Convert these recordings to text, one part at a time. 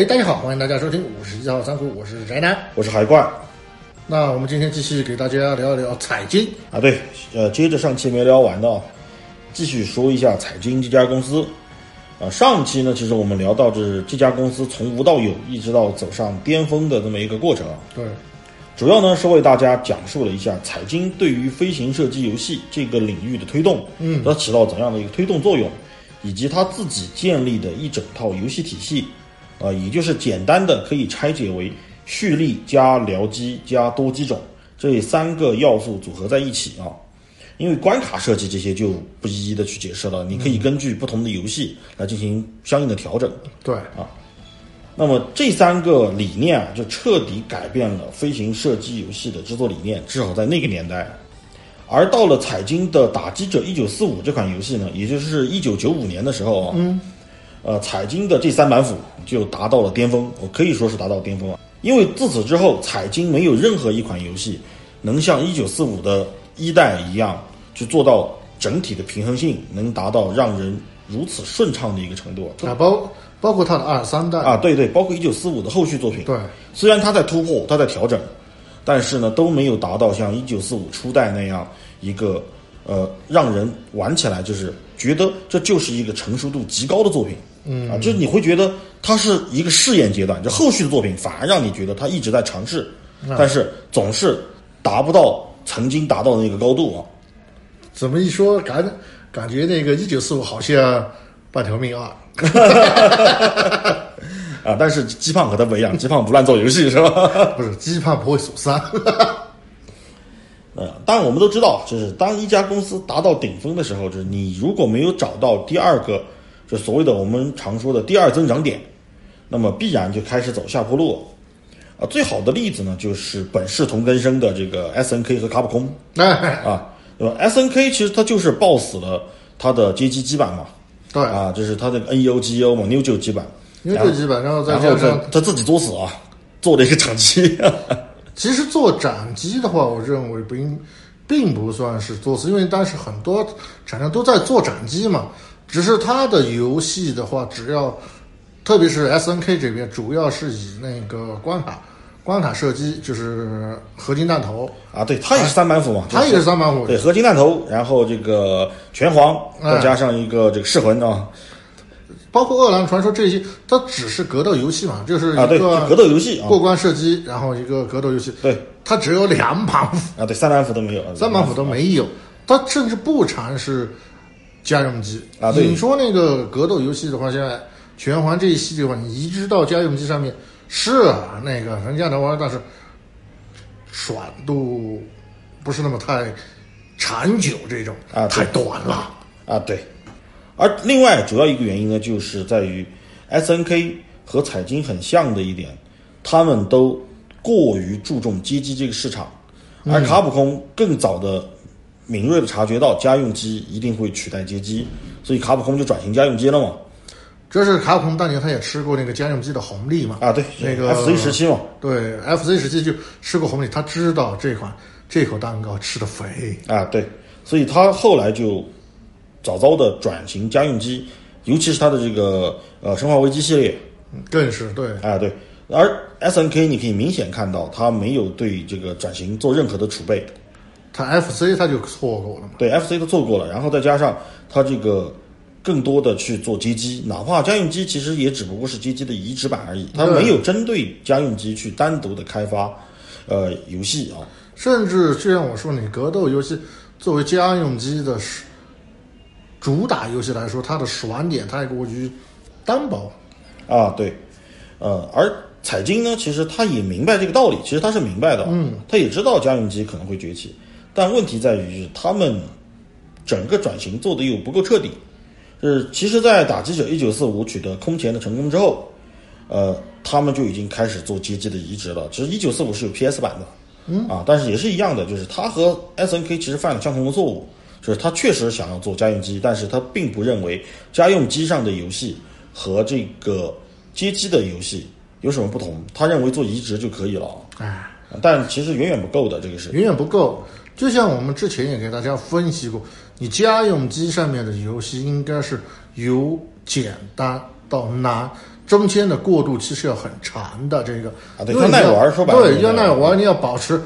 哎，大家好，欢迎大家收听五十一号仓库，我是宅男。我是海怪那我们今天继续给大家聊一聊彩金。啊，对，呃，接着上期没聊完的啊，继续说一下彩金这家公司。啊，上期呢，其实我们聊到这这家公司从无到有，一直到走上巅峰的这么一个过程啊。对，主要呢是为大家讲述了一下彩金对于飞行射击游戏这个领域的推动，嗯它起到怎样的一个推动作用，以及它自己建立的一整套游戏体系，啊，也就是简单的可以拆解为蓄力加僚机加多机种这三个要素组合在一起啊。因为关卡设计这些就不一一的去解释了，你可以根据不同的游戏来进行相应的调整。对啊，那么这三个理念啊，就彻底改变了飞行射击游戏的制作理念，至少在那个年代。而到了彩金的《打击者一九四五》这款游戏呢，也就是一九九五年的时候啊，嗯，呃，彩金的这三板斧就达到了巅峰，我可以说是达到巅峰啊。因为自此之后，彩金没有任何一款游戏能像一九四五的一代一样，就做到整体的平衡性能达到让人如此顺畅的一个程度啊，包包括它的二三代，啊。对对，包括一九四五的后续作品，对，虽然它在突破，它在调整，但是呢都没有达到像一九四五初代那样一个呃让人玩起来就是觉得这就是一个成熟度极高的作品。嗯啊，就是你会觉得它是一个试验阶段，就后续的作品反而让你觉得它一直在尝试，但是总是达不到曾经达到的那个高度啊。怎么一说感感觉那个一九四五好像半条命啊，啊，但是鸡胖和他不一样，鸡胖不乱做游戏是吧？不是鸡胖不会数三。呃，当然我们都知道，就是当一家公司达到顶峰的时候，就是你如果没有找到第二个，就所谓的我们常说的第二增长点，那么必然就开始走下坡路。啊，最好的例子呢，就是本是同根生的这个 S N K 和卡普空哎，啊，对吧？S N K 其实它就是抱死了它的街机基板嘛，对，啊，就是它的 N E O G E O 嘛，New Geo 基板，因为这基本上再然后他加上，他自己作死啊，做了一个掌机。其实做掌机的话，我认为不应，并不算是作死，因为当时很多厂商都在做掌机嘛，只是它的游戏的话，只要特别是 S N K 这边，主要是以那个关卡关卡射击，就是合金弹头，啊，对，它也是三板斧嘛，它也是三板斧，对，合金弹头，然后这个拳皇，哎。再加上一个这个噬魂啊，包括饿狼传说这些，它只是格斗游戏嘛，就是啊，对，一个格斗游戏啊，过关射击，然后一个格斗游戏，对。它只有两板斧，啊，对，三板斧都没有，三板斧都没有，它甚至不尝试家用机啊对你说那个格斗游戏的话，现在拳皇这一系列的话，你移植到家用机上面是啊，那个人家能玩，但是爽度不是那么太长久，这种啊太短了。啊，对。而另外主要一个原因呢，就是在于 S N K 和彩金很像的一点，他们都过于注重街机这个市场，而卡普空更早的敏锐的察觉到家用机一定会取代街机，所以卡普空就转型家用机了嘛。这是卡普空当年他也吃过那个家用机的红利嘛？啊，对，那个 F C 时期嘛，对，FC 时期就吃过红利，他知道这款这口蛋糕吃的肥。啊，对，所以他后来就早早的转型家用机，尤其是他的这个呃《生化危机》系列更是对，啊，对。而 S N K 你可以明显看到，他没有对这个转型做任何的储备。他 FC 他就错过了嘛。对 F C 都错过了，然后再加上他这个更多的去做街机，哪怕家用机其实也只不过是街机的移植版而已，他没有针对家用机去单独的开发呃游戏啊。甚至就像我说，你格斗游戏作为家用机的是主打游戏来说，它的爽点太过于单薄。啊，对，呃，而彩金呢，其实他也明白这个道理，其实他是明白的，嗯，他也知道家用机可能会崛起，但问题在于他们整个转型做的又不够彻底。就是其实，在打击者一九四五取得空前的成功之后，呃，他们就已经开始做街机的移植了。其实一九四五是有 PS 版的，嗯啊，但是也是一样的，就是他和 S N K 其实犯了相同的错误，就是他确实想要做家用机，但是他并不认为家用机上的游戏和这个街机的游戏有什么不同，他认为做移植就可以了，哎，但其实远远不够的，这个是远远不够。就像我们之前也给大家分析过，你家用机上面的游戏应该是由简单到难，中间的过渡期是要很长的。这个啊对因为你要耐玩说白了对，就是要耐玩，你要保持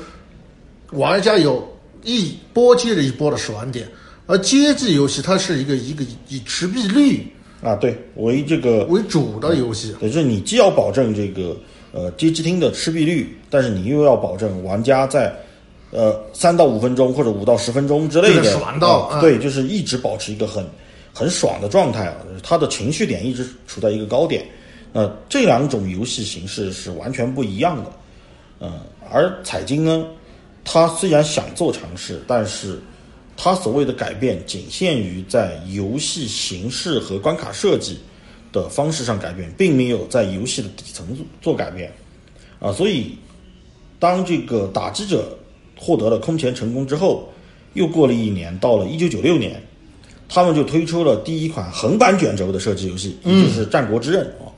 玩家有一波接着一波的爽点。而街机游戏它是一个一个以持币率啊，对，为这个为主的游戏，也就是你既要保证这个呃街机厅的持币率，但是你又要保证玩家在呃三到五分钟或者五到十分钟之类的对，就是一直保持一个很很爽的状态啊，他的情绪点一直处在一个高点。呃，这两种游戏形式是完全不一样的。嗯、而彩金呢，它虽然想做尝试，但是它所谓的改变仅限于在游戏形式和关卡设计的方式上改变，并没有在游戏的底层做做改变。啊，所以当这个打击者获得了空前成功之后，又过了一年，到了一九九六年，他们就推出了第一款横版卷轴的射击游戏，也就是《战国之刃》啊。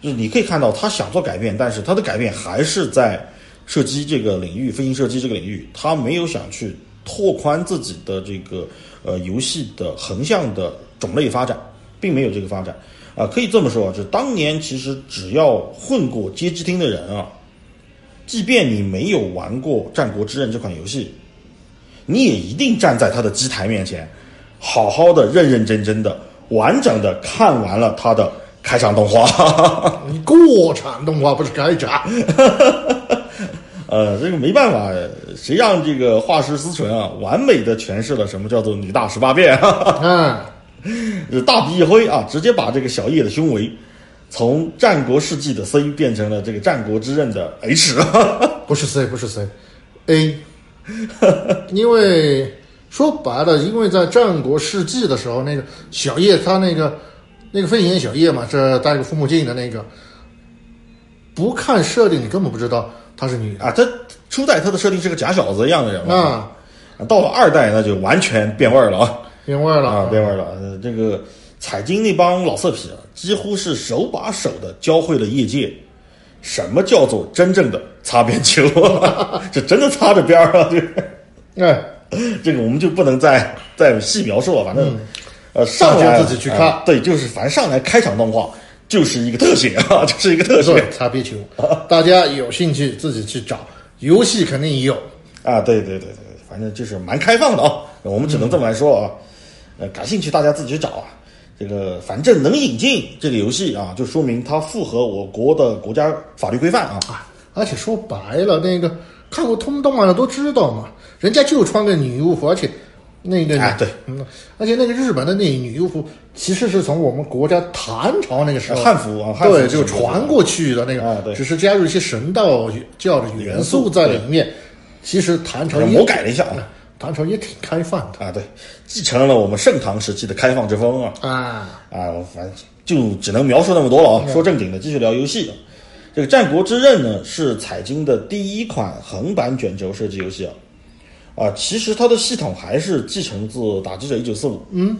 就是你可以看到，他想做改变，但是他的改变还是在射击这个领域、飞行射击这个领域，他没有想去拓宽自己的这个呃游戏的横向的种类发展，并没有这个发展啊、可以这么说，就当年其实只要混过街机厅的人啊，即便你没有玩过《战国之刃》这款游戏，你也一定站在他的机台面前，好好的、认认真真的、完整的看完了他的开场动画。你过场动画不是开场，呃，这个没办法，谁让这个画师思纯啊，完美的诠释了什么叫做女大十八变啊？啊，大笔一挥啊，直接把这个小叶的胸围从战国世纪的 C 变成了这个战国之刃的 H。不是 C，不是 C，A，因为说白了，因为在战国世纪的时候，那个小叶他那个那个飞行员小叶嘛，这戴个护目镜的那个，不看设定你根本不知道她是女的啊，他初代他的设定是个假小子一样的人嘛，啊，到了二代那就完全变味儿了啊。变味儿了啊，变味儿了。呃，这个彩金那帮老色批啊，几乎是手把手的教会了业界什么叫做真正的擦边球，这真的擦着边儿啊！这个哎，这个我们就不能再再细描述了，反正、呃上来自己去看呃对，就是反正上来开场动画就是一个特写啊，就是一个特写，擦边球，大家有兴趣自己去找，游戏肯定有。啊，对对对对，反正就是蛮开放的啊，我们只能这么来说啊。呃，感兴趣大家自己去找啊。这个反正能引进这个游戏啊，就说明它符合我国的国家法律规范啊。啊，而且说白了，那个看过通动漫的都知道嘛，人家就穿个女巫服，而且那个哎对，嗯，而且那个日本的那女巫服其实是从我们国家唐朝那个时候汉服啊汉服对，就传过去的那个，啊对只是加入一些神道教的元素在里面。其实唐朝也魔改了一下啊唐朝也挺开放的啊，对，继承了我们盛唐时期的开放之风啊。啊。啊，反正就只能描述那么多了啊。说正经的，继续聊游戏。这个《战国之刃》呢，是彩晶的第一款横版卷轴射击游戏啊。啊，其实它的系统还是继承自《打击者一九四五》，嗯，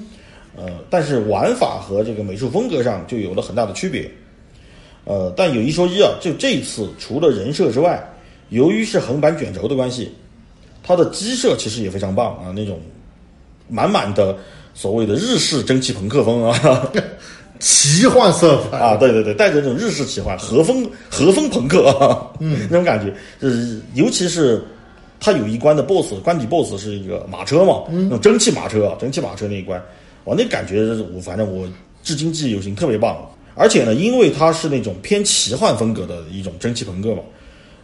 呃，但是玩法和这个美术风格上就有了很大的区别。呃，但有一说一啊，就这次除了人设之外，由于是横版卷轴的关系，它的机设其实也非常棒啊，那种满满的所谓的日式蒸汽朋克风啊。奇幻色彩。啊，对对对，带着那种日式奇幻、和风 和风朋克啊，嗯，那种感觉，就是尤其是它有一关的 BOSS 关底 BOSS 是一个马车嘛，那种蒸汽马车啊，蒸汽马车那一关，哇，那感觉我反正我至今记忆犹新，特别棒。而且呢，因为它是那种偏奇幻风格的一种蒸汽朋克嘛，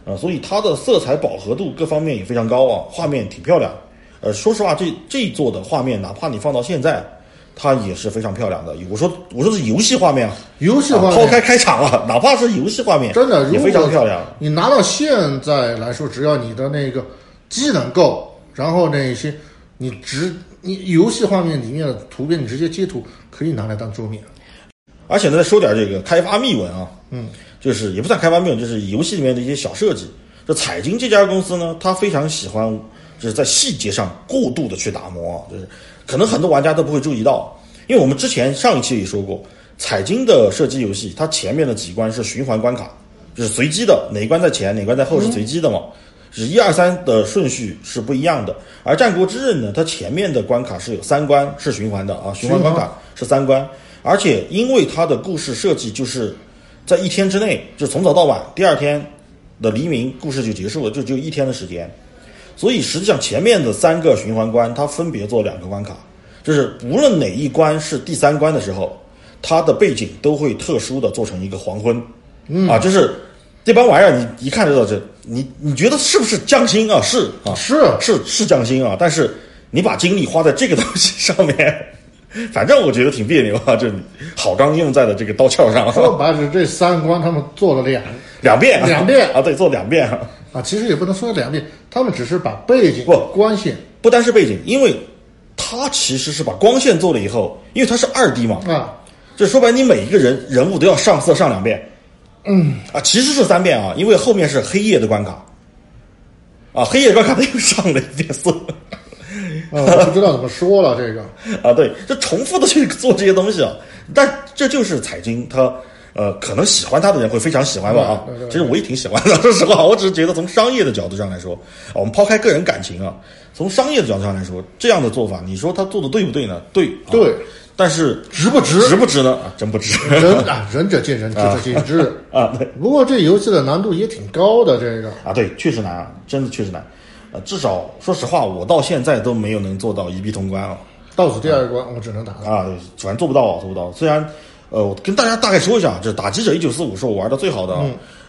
啊，所以它的色彩饱和度各方面也非常高啊，画面挺漂亮。呃，说实话，这这一座的画面，哪怕你放到现在，它也是非常漂亮的。我说我说是游戏画面啊，游戏画面啊抛开开场了，哪怕是游戏画面，真的也非常漂亮。。你拿到现在来说，只要你的那个机能够，然后那些你直你游戏画面里面的图片，你直接截图可以拿来当桌面。而且呢，再说点这个开发秘闻啊，嗯，就是也不算开发秘闻，就是游戏里面的一些小设计。这彩晶这家公司呢，它非常喜欢就是在细节上过度的去打磨啊，就是可能很多玩家都不会注意到，因为我们之前上一期也说过，彩晶的射击游戏，它前面的几关是循环关卡，就是随机的，哪一关在前，哪关在后是随机的嘛。是一二三的顺序是不一样的，而《战国之刃》呢，它前面的关卡是有三关是循环的啊，循环关卡是三关，而且因为它的故事设计就是在一天之内，就从早到晚，第二天的黎明，故事就结束了，就只有一天的时间。所以实际上前面的三个循环关，它分别做两个关卡，就是无论哪一关是第三关的时候，它的背景都会特殊的做成一个黄昏，嗯啊，就是这帮玩意儿，你一看就知道这，你你觉得是不是匠心啊？是啊，是是是匠心啊，但是你把精力花在这个东西上面，反正我觉得挺别扭啊，这好钢用在了这个刀鞘上，说白了，这三关他们做了两 两遍，两遍。啊，对，做两遍。啊，其实也不能说两遍，他们只是把背景不光线不单是背景，因为他其实是把光线做了以后，因为他是二 D 嘛，啊，就说白，你每一个人人物都要上色上两遍，嗯。啊，其实是三遍啊，因为后面是黑夜的关卡，啊，黑夜关卡他又上了一遍色，啊，我不知道怎么说了这个啊，对，就重复的去做这些东西啊，但这就是彩金他。呃，可能喜欢他的人会非常喜欢吧啊！其实我也挺喜欢的，说实话，我只是觉得从商业的角度上来说，我们抛开个人感情啊，从商业的角度上来说，这样的做法，你说他做的对不对呢？对，对，但是值不值？值不值呢？啊，真不值。仁啊，仁者见仁，智者见智 啊。对，不过这游戏的难度也挺高的，这个啊，对，确实难啊，真的确实难。呃，至少说实话，我到现在都没有能做到一币通关啊。倒数第二关，我只能打啊，反正做不到啊，做不到。虽然。呃，我跟大家大概说一下，这打击者一九四五是我玩的最好的。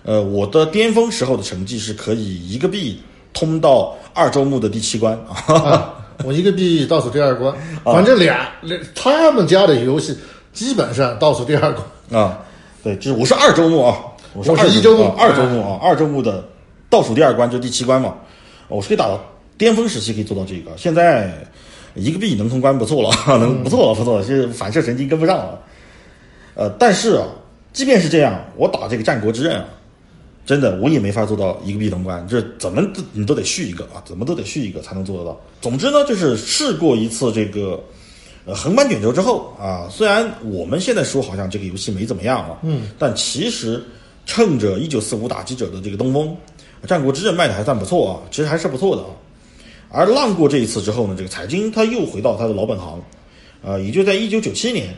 呃，我的巅峰时候的成绩是可以一个币通到二周目的第七关啊。我一个币倒数第二关，反正俩他们家的游戏基本上倒数第二关啊。对，就是我是二周目啊，我是一周目，二周目啊，二周目的倒数第二关就第七关嘛。我是可以打到巅峰时期可以做到这个，现在一个币能通关不错了，能不错了，不错了，是反射神经跟不上了。呃，但是啊，即便是这样，我打这个战国之刃啊，真的我也没法做到一个币通关，这怎么你都得续一个啊，怎么都得续一个才能做得到。总之呢，就是试过一次这个呃横版卷轴之后啊，虽然我们现在说好像这个游戏没怎么样啊，嗯，但其实趁着一九四五打击者的这个东风，战国之刃卖的还算不错啊，其实还是不错的啊。而浪过这一次之后呢，这个彩金他又回到他的老本行，啊，也就在一九九七年。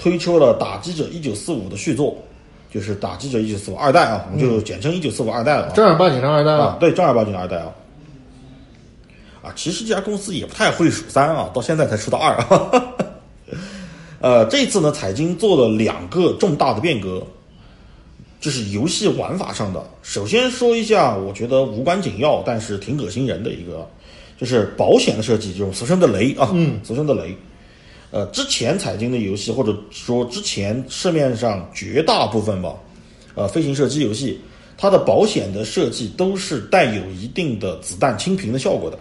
推出了《打击者一九四五》的续作，就是《打击者一九四五二代》啊，我们就简称一九四五二代了。正儿八经的二代啊，对，正儿八经的二代啊。啊，其实这家公司也不太会数三啊，到现在才出到二。呃，这次呢，彩金做了两个重大的变革，就是游戏玩法上的。首先说一下，我觉得无关紧要，但是挺恶心人的一个，就是保险的设计，就是俗称的雷啊，嗯，俗称的雷。呃，之前彩金的游戏，或者说之前市面上绝大部分吧，呃，飞行射击游戏，它的保险的设计都是带有一定的子弹清屏的效果的，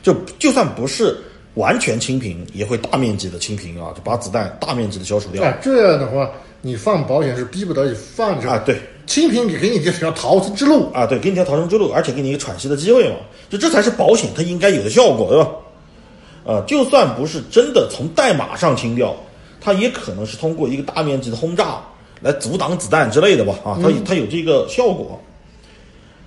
就就算不是完全清屏，也会大面积的清屏啊，就把子弹大面积的消除掉。哎，这样的话，你放保险是逼不得已放着啊。对，清屏给给你这条逃生之路啊，对，给你条逃生之路，而且给你一个喘息的机会嘛，就这才是保险它应该有的效果，对吧？呃，就算不是真的从代码上清掉，它也可能是通过一个大面积的轰炸来阻挡子弹之类的吧？啊，它它有这个效果。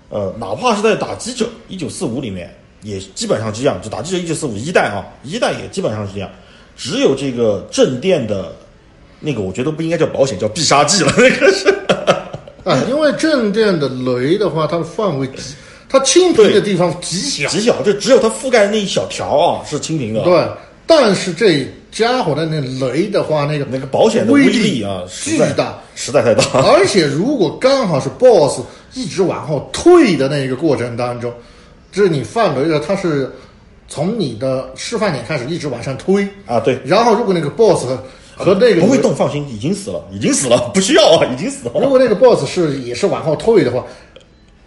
呃，哪怕是在打击者一九四五里面，也基本上是这样。就打击者一九四五一代啊，一代也基本上是这样。只有这个正电的那个，我觉得不应该叫保险，叫必杀技了。那个是啊，因为正电的雷的话，它的范围。它清屏的地方极小，极小，就只有它覆盖的那一小条啊是清屏的。对，但是这家伙的那雷的话，那个那个保险的威力啊，巨大，实在太大。而且如果刚好是 BOSS 一直往后退的那个过程当中，就是你范围的，它是从你的示范点开始一直往上推啊，对。然后如果那个 BOSS 和那个不会动，放心，已经死了，已经死了，不需要啊，已经死了。如果那个 BOSS 是也是往后退的话。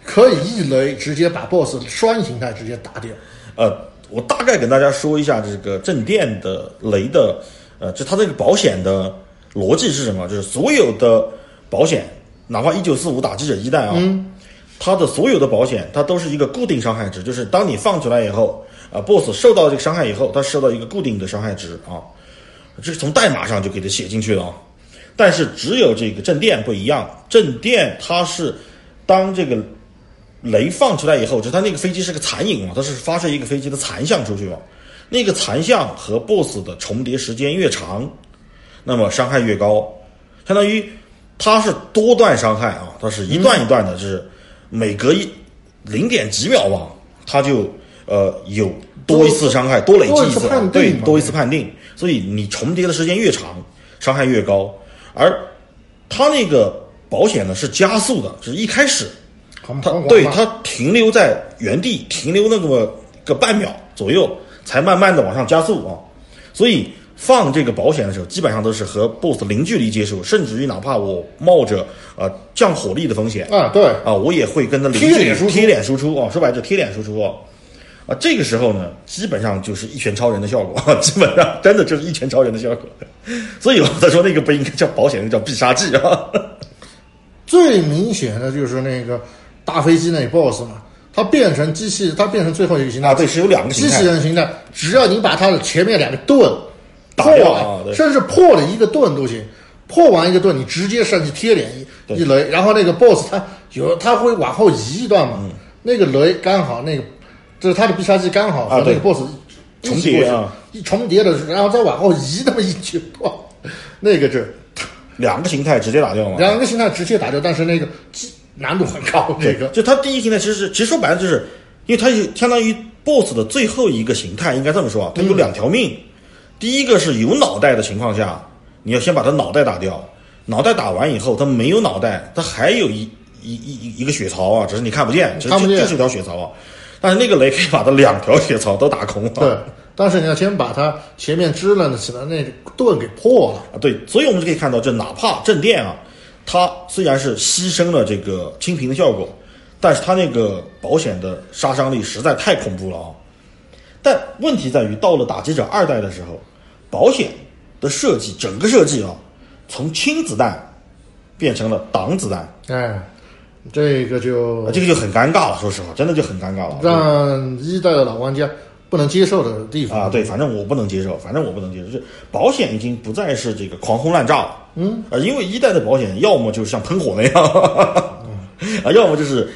可以一雷直接把 BOSS 双形态直接打掉。呃，我大概跟大家说一下这个正电的雷的，呃，就它这个保险的逻辑是什么？就是所有的保险，哪怕一九四五打击者一代啊，它的所有的保险，它都是一个固定伤害值，就是当你放出来以后，啊，BOSS 受到这个伤害以后，它受到一个固定的伤害值啊，这是从代码上就给它写进去了啊。但是只有这个正电不一样，正电它是当这个。雷放出来以后，就它那个飞机是个残影嘛，它是发射一个飞机的残像出去嘛。那个残像和 BOSS 的重叠时间越长，那么伤害越高。相当于它是多段伤害啊，它是一段一段的，就是每隔一零点几秒吧，它就呃有多一次伤害，多累积一次对多一次判定，所以你重叠的时间越长，伤害越高，而它那个保险呢是加速的，是一开始它对它停留在原地停留那么个半秒左右，才慢慢的往上加速啊。所以放这个保险的时候，基本上都是和 BOSS 零距离接触，甚至于哪怕我冒着呃降火力的风险啊，对，啊，我也会跟他零贴脸输出距离贴脸输出啊，说白了就贴脸输出啊。啊，这个时候呢，基本上就是一拳超人的效果，基本上真的就是一拳超人的效果。所以我在说那个不应该叫保险，那叫必杀技啊。最明显的就是那个大飞机那 BOSS 嘛，它变成机器，它变成最后一个形态啊，对，是有两个形机器人形态，只要你把它的前面两个盾打破了，掉啊甚至破了一个盾都行。破完一个盾，你直接上去贴脸一一雷，然后那个 BOSS 他有他会往后移一段嗯嘛，那个雷刚好那个就是他的必杀技刚好和那个 BOSS 一重叠啊，一重叠的，然后再往后移那么一句，哇，那个是两个形态直接打掉嘛。两个形态直接打掉，但是那个难度很高，这个就他第一形态其实是，其实说白了就是，因为它有相当于 BOSS 的最后一个形态，应该这么说啊，它有两条命。第一个是有脑袋的情况下，你要先把他脑袋打掉，脑袋打完以后，他没有脑袋，他还有一一一一一个血槽啊，只是你看不见，只是看不见就就是一条血槽啊。但是那个雷可以把它两条铁槽都打空了。对。但是你要先把它前面支棱起来那个盾给破了。啊，对，所以我们就可以看到，这哪怕正电啊，它虽然是牺牲了这个清屏的效果，但是它那个保险的杀伤力实在太恐怖了啊。但问题在于，到了打击者二代的时候，保险的设计，整个设计啊，从轻子弹变成了挡子弹，哎，这个就啊，这个就很尴尬了。说实话，真的就很尴尬了。让一代的老玩家不能接受的地方啊，对，反正我不能接受，反正我不能接受，就保险已经不再是这个狂轰滥炸了，嗯，啊，因为一代的保险要么就是像喷火那样，啊，要么就是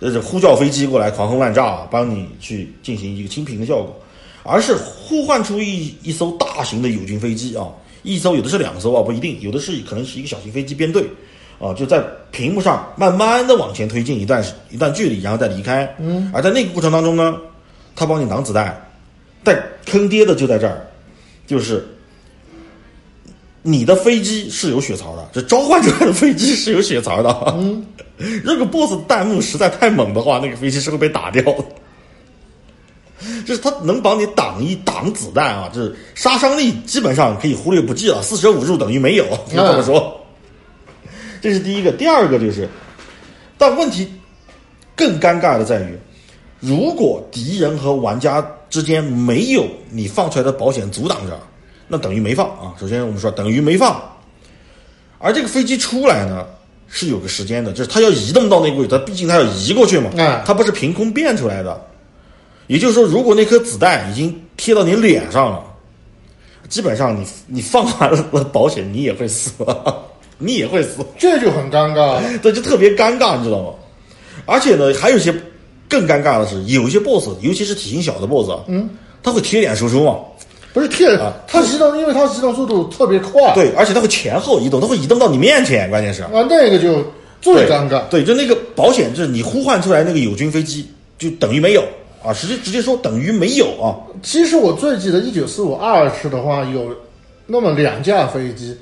呃呼叫飞机过来狂轰滥炸，帮你去进行一个清屏的效果，而是呼唤出一一艘大型的友军飞机啊，一艘有的是两艘啊，不一定，有的是可能是一个小型飞机编队。啊，就在屏幕上慢慢的往前推进一段一段距离，然后再离开。嗯，而在那个过程当中呢，他帮你挡子弹，但坑爹的就在这儿，就是你的飞机是有血槽的，这召唤出来的飞机是有血槽的。嗯，如果 BOSS 弹幕实在太猛的话，那个飞机是会被打掉的。就是他能帮你挡一挡子弹啊，就是杀伤力基本上可以忽略不计了，四舍五入等于没有，就这么说。这是第一个，第二个就是，但问题更尴尬的在于，如果敌人和玩家之间没有你放出来的保险阻挡着，那等于没放啊。首先我们说等于没放，而这个飞机出来呢是有个时间的，就是它要移动到那个位置，它毕竟它要移过去嘛，哎它不是凭空变出来的。也就是说，如果那颗子弹已经贴到你脸上了，基本上你你放完了保险，你也会死，你也会死。这就很尴尬了。对，就特别尴尬，你知道吗？而且呢，还有一些更尴尬的是，有一些 BOSS，尤其是体型小的 BOSS，嗯，他会贴脸输出嘛？不是贴啊它移动，因为它移动速度特别快。对，而且他会前后移动，他会移动到你面前，关键是。啊，那个就最尴尬。对，就那个保险，就是你呼唤出来那个友军飞机，就等于没有啊，直接直接说等于没有啊。其实我最记得一九四五二次的话，有那么两架飞机，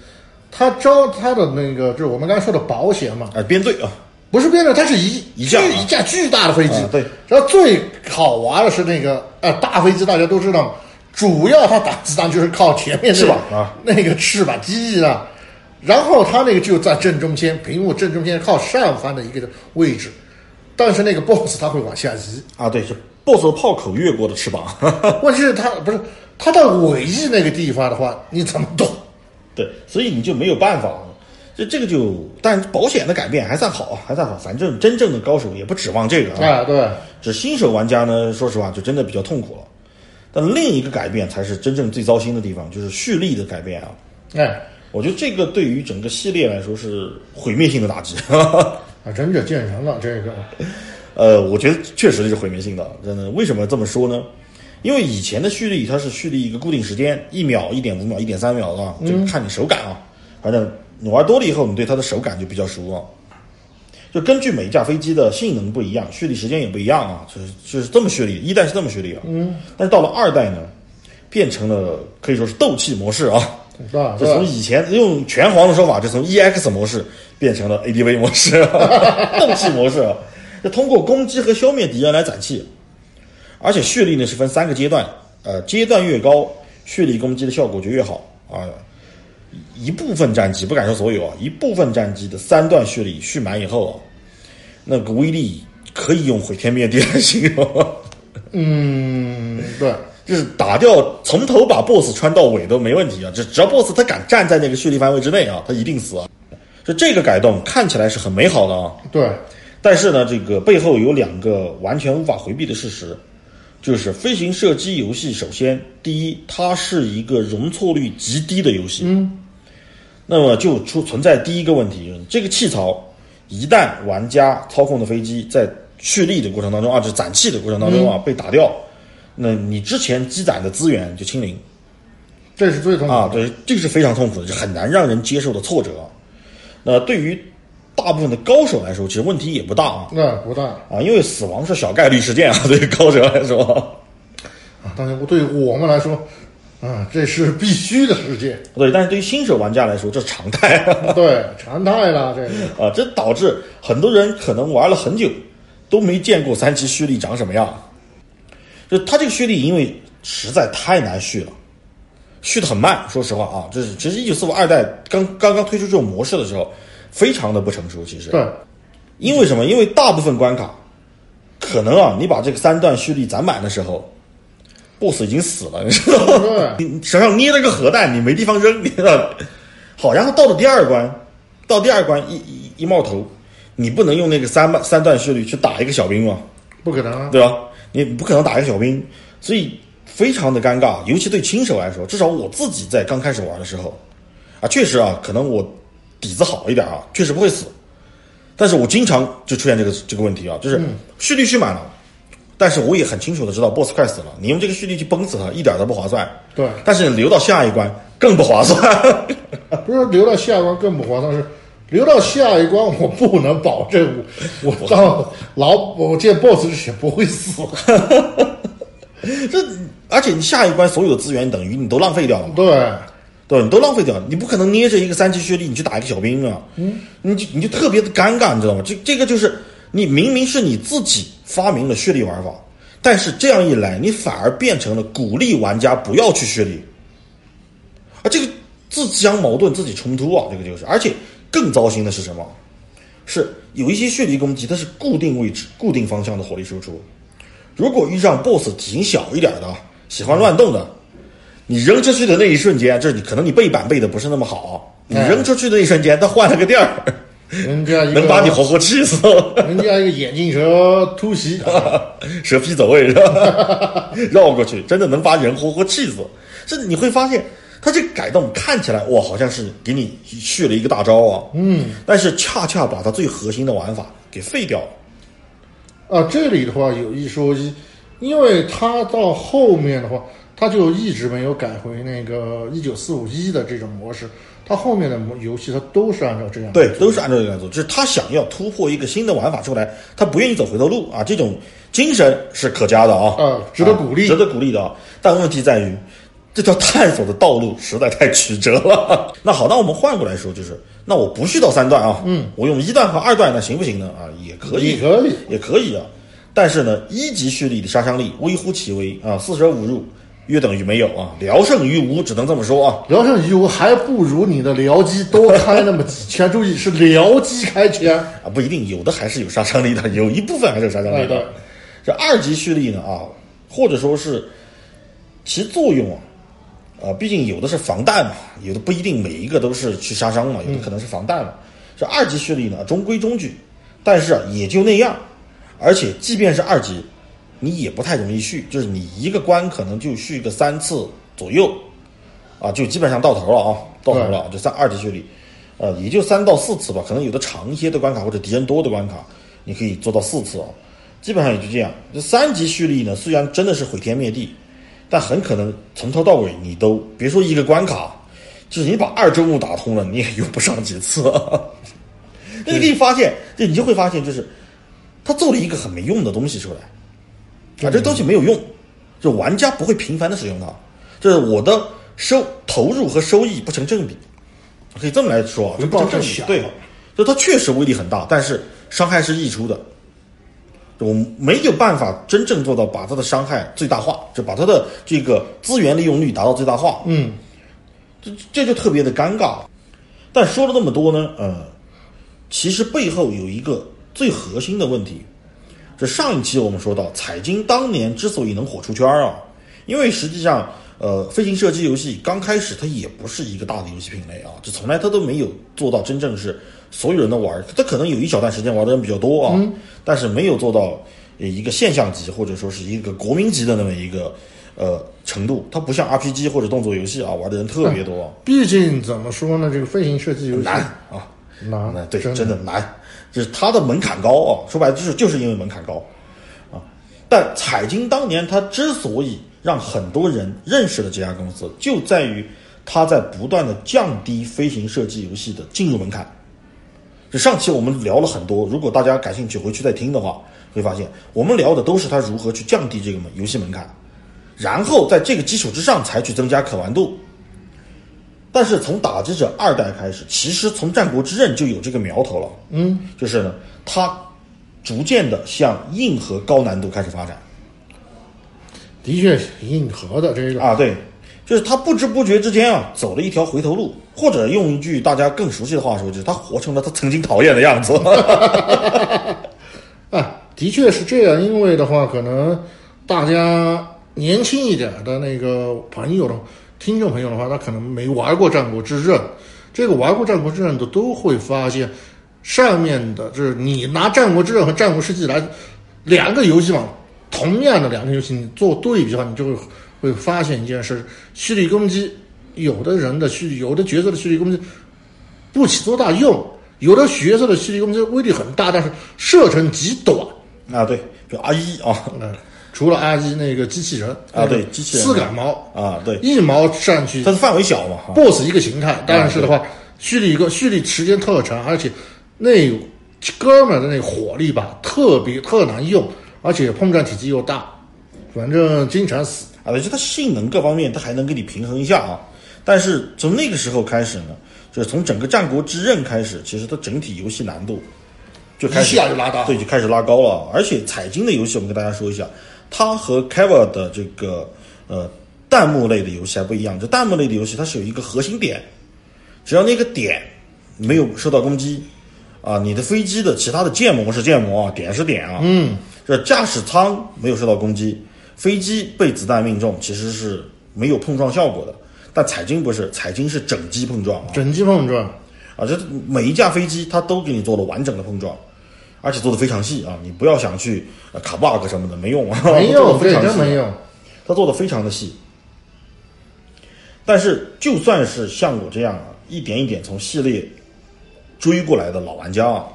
它招他的那个就是我们刚才说的保险嘛，啊，编队啊，不是编队，它是一一架巨一架巨大的飞机。啊对。然后最好玩的是那个啊大飞机，大家都知道，主要它打子弹就是靠前面翅膀啊，那个翅膀机翼啊。然后它那个就在正中间，屏幕正中间靠上方的一个位置，但是那个 BOSS 它会往下移。啊，对，是 BOSS 的炮口越过的翅膀。问题是它不是它到尾翼那个地方的话，你怎么动？对，所以你就没有办法。这这个就，但保险的改变还算好，还算好。反正真正的高手也不指望这个啊。啊，对，这新手玩家呢，说实话就真的比较痛苦了。但另一个改变才是真正最糟心的地方，就是蓄力的改变啊。哎，我觉得这个对于整个系列来说是毁灭性的打击。啊，忍者见仁了，这个 呃，我觉得确实是毁灭性的，真的。为什么这么说呢？因为以前的蓄力它是蓄力一个固定时间，一秒、一点五秒、一点三秒啊，就看你手感啊。反正你玩多了以后，你对它的手感就比较熟啊。就根据每一架飞机的性能不一样，蓄力时间也不一样啊，就是就是这么蓄力，一代是这么蓄力啊。嗯。但是到了二代呢，变成了可以说是斗气模式啊。是吧？就从以前用拳皇的说法，就从 EX 模式变成了 ADV 模式，斗气模式啊。就通过攻击和消灭敌人来攒气，而且蓄力呢是分三个阶段，呃，阶段越高，蓄力攻击的效果就越好啊。一部分战机不敢说所有啊，一部分战机的三段蓄力蓄满以后啊，那个威力可以用毁天灭地来形容。嗯，对，就是打掉从头把 BOSS 穿到尾都没问题啊，就只要 BOSS 他敢站在那个蓄力范围之内啊，他一定死啊。就这个改动看起来是很美好的啊。对，但是呢，这个背后有两个完全无法回避的事实，就是飞行射击游戏，首先第一，它是一个容错率极低的游戏。嗯。那么就出存在第一个问题，这个气槽一旦玩家操控的飞机在蓄力的过程当中啊，就攒气的过程当中啊被打掉，那你之前积攒的资源就清零，这是最痛苦啊，对，这个是非常痛苦的，就很难让人接受的挫折。那对于大部分的高手来说，其实问题也不大啊，那不大啊，因为死亡是小概率事件啊，对于高手来说啊，当然对于我们来说。啊，这是必须的事件。对，但是对于新手玩家来说，这是常态。对，常态了，这个啊，这导致很多人可能玩了很久，都没见过三级蓄力长什么样。就他这个蓄力，因为实在太难蓄了，蓄的很慢。说实话啊，这是其实一九四五二代刚刚刚推出这种模式的时候，非常的不成熟。其实对，因为什么？因为大部分关卡，可能啊，你把这个三段蓄力攒满的时候。boss 已经死了，你知道吗？你手上捏了个核弹，你没地方扔，你知道？好，然后到了第二关，到第二关一一一冒头，你不能用那个三三段蓄力去打一个小兵吗？不可能啊，对吧？你不可能打一个小兵，所以非常的尴尬，尤其对新手来说。至少我自己在刚开始玩的时候，啊，确实啊，可能我底子好一点啊，确实不会死，但是我经常就出现这个这个问题啊，就是蓄力蓄满了。但是我也很清楚的知道，BOSS 快死了，你用这个蓄力去崩死他，一点都不划算。对，但是留到下一关更不划算。不是留到下一关更不划算，是留到下一关我不能保证我 我到老我见 BOSS 之前不会死。这而且你下一关所有的资源等于你都浪费掉了。对，对，你都浪费掉了，你不可能捏着一个三级血力你去打一个小兵啊。嗯，你就你就特别的尴尬，你知道吗？这这个就是你明明是你自己。发明了蓄力玩法，但是这样一来，你反而变成了鼓励玩家不要去蓄力，啊，这个自相矛盾、自己冲突啊，这个就是。而且更糟心的是什么？是有一些蓄力攻击，它是固定位置、固定方向的火力输出。如果遇上 BOSS 体型小一点的、喜欢乱动的，你扔出去的那一瞬间，就是你可能你背板背的不是那么好，你扔出去的那一瞬间，他换了个地儿。人家能把你活活气死，人家一个眼镜蛇突袭，蛇皮走位是吧？绕过去，真的能把人活活气死。这你会发现，他这改动看起来哇，好像是给你续了一个大招啊。嗯，但是恰恰把它最核心的玩法给废掉了。啊，这里的话有一说一，因为他到后面的话，他就一直没有改回那个一九四五一的这种模式。他后面的游戏，他都是按照这样对，都是按照这样做，就是他想要突破一个新的玩法出来，他不愿意走回头路啊，这种精神是可嘉的啊，呃，值得鼓励，值得鼓励的啊。但问题在于，这条探索的道路实在太曲折了。那好，那我们换过来说，就是那我不续到三段啊，嗯，我用一段和二段，那行不行呢？啊，也可以，也可以，也可以啊。但是呢，一级蓄力的杀伤力微乎其微啊，四舍五入。约等于没有啊，聊胜于无，只能这么说啊。聊胜于无，还不如你的僚机多开那么几圈。注意是僚机开圈啊，不一定，有的还是有杀伤力的，有一部分还是有杀伤力的。这二级蓄力呢啊，或者说是其作用啊，啊，毕竟有的是防弹嘛，有的不一定每一个都是去杀伤嘛，有的可能是防弹嘛。这二级蓄力呢，中规中矩，但是也就那样，而且即便是二级。你也不太容易续，就是你一个关可能就续个三次左右，啊，就基本上到头了啊，到头了，就三二级蓄力，呃，也就三到四次吧，可能有的长一些的关卡或者敌人多的关卡，你可以做到四次啊，基本上也就这样。这三级蓄力呢，虽然真的是毁天灭地，但很可能从头到尾你都别说一个关卡，就是你把二周目打通了，你也用不上几次。那你可以发现，这你就会发现，就是他做了一个很没用的东西出来，啊，这东西没有用，就玩家不会频繁的使用它，就是我的收投入和收益不成正比，可以这么来说啊，回不成正比。对，就它确实威力很大，但是伤害是溢出的。我没有办法真正做到把它的伤害最大化，就把它的这个资源利用率达到最大化。嗯，这这就特别的尴尬。但说了那么多呢，呃，其实背后有一个最核心的问题。这上一期我们说到，彩金当年之所以能火出圈啊，因为实际上，呃，飞行射击游戏刚开始它也不是一个大的游戏品类啊，就从来它都没有做到真正是所有人都玩，它可能有一小段时间玩的人比较多啊，但是没有做到呃一个现象级或者说是一个国民级的那么一个呃程度，它不像 RPG 或者动作游戏啊，玩的人特别多。毕竟怎么说呢，这个飞行射击游戏难啊，难对，真真的难，就是它的门槛高啊，说白了就是就是因为门槛高啊。但彩晶当年它之所以让很多人认识了这家公司，就在于它在不断的降低飞行射击游戏的进入门槛。这上期我们聊了很多，如果大家感兴趣回去再听的话，会发现我们聊的都是它如何去降低这个门游戏门槛，然后在这个基础之上才去增加可玩度。但是从打击者二代开始，其实从战国之刃就有这个苗头了。嗯，就是呢，它逐渐的向硬核高难度开始发展的确是硬核的这个。啊，对，就是他不知不觉之间啊，走了一条回头路，或者用一句大家更熟悉的话说，就是他活成了他曾经讨厌的样子。啊，的确是这样，因为的话，可能大家年轻一点的那个朋友的听众朋友的话，他可能没玩过《战国之刃》，这个玩过《战国之刃》的都会发现，上面的就是你拿《战国之刃》和《战国世纪》来两个游戏嘛，同样的两个游戏，你做对比的话，你就会会发现一件事：蓄力攻击，有的人的蓄，有的角色的蓄力攻击不起多大用，有的角色的蓄力攻击威力很大，但是射程极短。啊，对，就阿一啊嗯，除了阿基那个机器人啊对机器人四杆矛啊，对，一矛上去它的范围小嘛，哈，BOSS 一个形态，但是的话，蓄力一个蓄力时间特长，而且那哥们儿的那个火力吧，特别特难用，而且碰撞体积又大，反正经常死。啊，对，就它性能各方面它还能给你平衡一下啊。但是从那个时候开始呢，就是从整个战国之刃开始，其实它整体游戏难度就开始一下就拉大对，就开始拉高了。而且彩金的游戏，我们跟大家说一下，它和 Keva 的这个呃弹幕类的游戏还不一样。就弹幕类的游戏它是有一个核心点，只要那个点没有受到攻击啊，你的飞机的其他的建模是建模啊，点是点啊，嗯，这驾驶舱没有受到攻击，飞机被子弹命中其实是没有碰撞效果的。但彩金不是，彩金是整机碰撞啊，整机碰撞，啊，这每一架飞机它都给你做了完整的碰撞，而且做的非常细啊，你不要想去呃卡 bug 什么的，没用啊，没做用，非常细真没用。它做的非常的细。但是就算是像我这样啊，一点一点从系列追过来的老玩家啊，